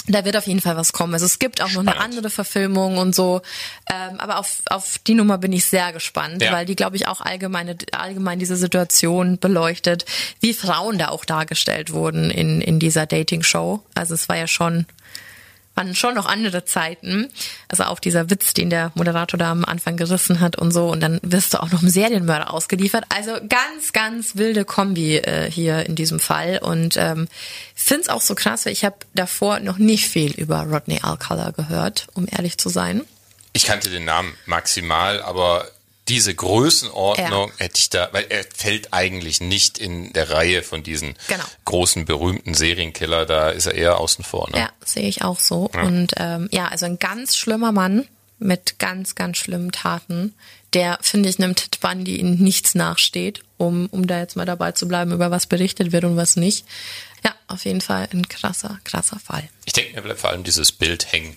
da wird auf jeden Fall was kommen. Also es gibt auch noch eine Spannend. andere Verfilmung und so. Ähm, aber auf, auf die Nummer bin ich sehr gespannt, Ja. weil die, glaube ich, auch allgemeine, allgemein diese Situation beleuchtet, wie Frauen da auch dargestellt wurden in, in dieser Dating-Show. Also es war ja schon, waren schon noch andere Zeiten. Also auch dieser Witz, den der Moderator da am Anfang gerissen hat und so. Und dann wirst du auch noch einem Serienmörder ausgeliefert. Also ganz, ganz wilde Kombi äh, hier in diesem Fall. Und ähm, finde es auch so krass, weil ich habe davor noch nicht viel über Rodney Alcala gehört, um ehrlich zu sein. Ich kannte den Namen maximal, aber diese Größenordnung ja. hätte ich da, weil er fällt eigentlich nicht in der Reihe von diesen genau. großen berühmten Serienkiller, da ist er eher außen vor. Ne? Ja, sehe ich auch so. Ja. Und ähm, ja, also ein ganz schlimmer Mann mit ganz, ganz schlimmen Taten, der, finde ich, einem Ted Bundy in nichts nachsteht, um, um da jetzt mal dabei zu bleiben, über was berichtet wird und was nicht. Ja, auf jeden Fall ein krasser, krasser Fall. Ich denke, mir bleibt vor allem dieses Bild hängen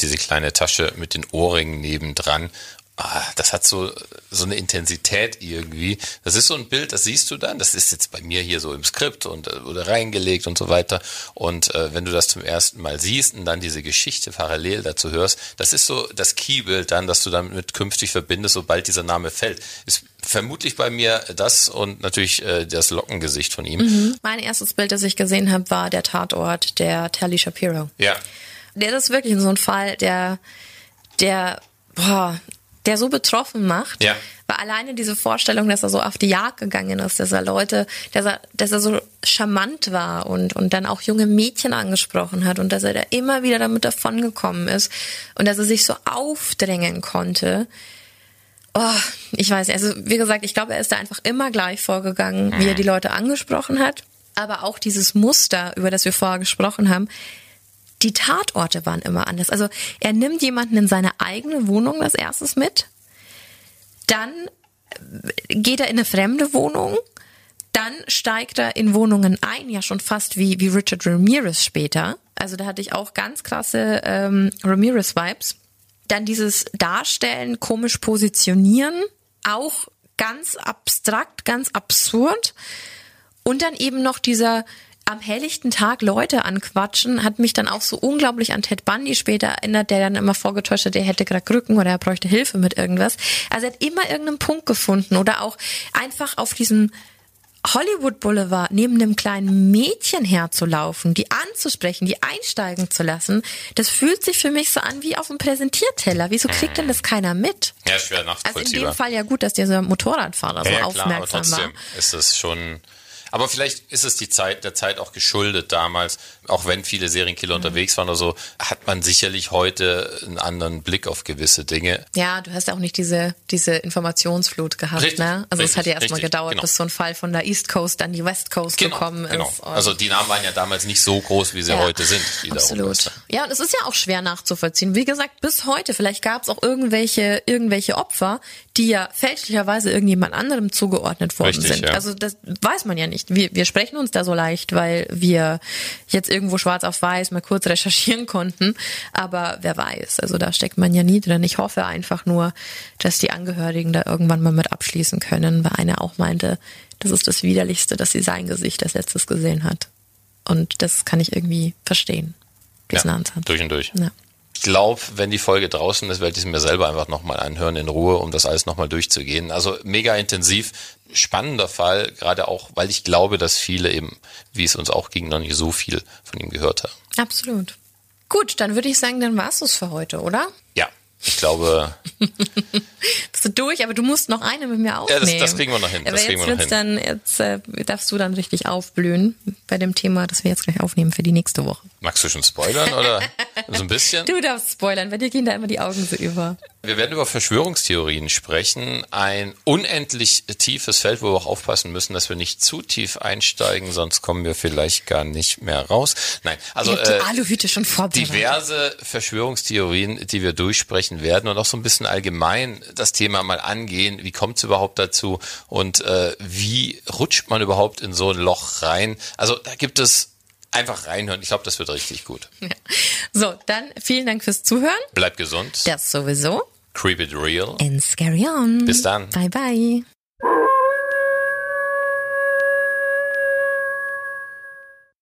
diese kleine Tasche mit den Ohrringen nebendran ah, das hat so, so eine Intensität irgendwie. Das ist so ein Bild, das siehst du dann. Das ist jetzt bei mir hier so im Skript und äh, wurde reingelegt und so weiter. Und äh, wenn du das zum ersten Mal siehst und dann diese Geschichte parallel dazu hörst, das ist so das Keybild dann, das du damit künftig verbindest, sobald dieser Name fällt. Ist vermutlich bei mir das und natürlich äh, das Lockengesicht von ihm. Mhm. Mein erstes Bild, das ich gesehen habe, war der Tatort der Telly Shapiro. Ja. Der ist wirklich so ein Fall, der, der, boah, der so betroffen macht. Ja. Weil alleine diese Vorstellung, dass er so auf die Jagd gegangen ist, dass er Leute, dass er, dass er so charmant war und, und dann auch junge Mädchen angesprochen hat und dass er da immer wieder damit davongekommen ist und dass er sich so aufdrängen konnte. Oh, ich weiß, also wie gesagt, ich glaube, er ist da einfach immer gleich vorgegangen, wie er die Leute angesprochen hat. Aber auch dieses Muster, über das wir vorher gesprochen haben, die Tatorte waren immer anders. Also er nimmt jemanden in seine eigene Wohnung das erstes mit, dann geht er in eine fremde Wohnung, dann steigt er in Wohnungen ein, ja schon fast wie, wie Richard Ramirez später. Also da hatte ich auch ganz krasse ähm, Ramirez-Vibes. Dann dieses Darstellen, komisch positionieren, auch ganz abstrakt, ganz absurd. Und dann eben noch dieser am helllichten Tag Leute anquatschen, hat mich dann auch so unglaublich an Ted Bundy später erinnert, der dann immer vorgetäuscht hat, er hätte gerade Krücken oder er bräuchte Hilfe mit irgendwas. Also er hat immer irgendeinen Punkt gefunden oder auch einfach auf diesem Hollywood Boulevard neben einem kleinen Mädchen herzulaufen, die anzusprechen, die einsteigen zu lassen, das fühlt sich für mich so an wie auf dem Präsentierteller. Wieso kriegt denn das keiner mit? Ja, schwer nachzuvollziehbar. Also in dem Fall ja gut, dass dieser Motorradfahrer ja, so ja, aufmerksam klar, aber trotzdem war. ist es schon aber vielleicht ist es die Zeit, der Zeit auch geschuldet damals, auch wenn viele Serienkiller mhm. unterwegs waren oder so, hat man sicherlich heute einen anderen Blick auf gewisse Dinge. Ja, du hast ja auch nicht diese, diese Informationsflut gehabt, richtig, ne? Also es hat ja erstmal gedauert, genau. bis so ein Fall von der East Coast dann die West Coast genau, gekommen genau. ist. Also die Namen waren ja damals nicht so groß, wie sie Ja, heute sind. die da Absolut. Ja, und es ist ja auch schwer nachzuvollziehen. Wie gesagt, bis heute, vielleicht gab es auch irgendwelche, irgendwelche Opfer, die ja fälschlicherweise irgendjemand anderem zugeordnet worden Richtig, sind. ja. Also das weiß man ja nicht. Wir, wir sprechen uns da so leicht, weil wir jetzt irgendwo schwarz auf weiß mal kurz recherchieren konnten. Aber wer weiß, also da steckt man ja nie drin. Ich hoffe einfach nur, dass die Angehörigen da irgendwann mal mit abschließen können, weil einer auch meinte, das ist das Widerlichste, dass sie sein Gesicht als letztes gesehen hat. Und das kann ich irgendwie verstehen. Ja, durch und durch. Ja. Ich glaube, wenn die Folge draußen ist, werde ich sie mir selber einfach nochmal anhören in Ruhe, um das alles nochmal durchzugehen. Also mega intensiv, spannender Fall, gerade auch, weil ich glaube, dass viele eben, wie es uns auch ging, noch nicht so viel von ihm gehört haben. Absolut. Gut, dann würde ich sagen, dann war's es für heute, oder? Ja, ich glaube, Bist du durch, aber du musst noch eine mit mir Ja, aufnehmen. das- das kriegen wir noch hin, Aber das jetzt wir noch wird's dann, jetzt äh, darfst du dann richtig aufblühen bei dem Thema, das wir jetzt gleich aufnehmen für die nächste Woche. magst du schon spoilern oder so ein bisschen? Du darfst spoilern, bei dir gehen da immer die Augen so über. Wir werden über Verschwörungstheorien sprechen. Ein unendlich tiefes Feld, wo wir auch aufpassen müssen, dass wir nicht zu tief einsteigen, sonst kommen wir vielleicht gar nicht mehr raus. Nein, also äh, Aluhüte schon vorbereitet. diverse Verschwörungstheorien, die wir durchsprechen werden und auch so ein bisschen allgemein das Thema mal angehen. Wie kommt es überhaupt dazu und äh, wie rutscht man überhaupt in so ein Loch rein? Also da gibt es einfach reinhören. Ich glaube, das wird richtig gut. So, dann vielen Dank fürs Zuhören. Bleibt gesund. Das sowieso. Creep It Real. And Scary On. Bis dann. Bye, bye.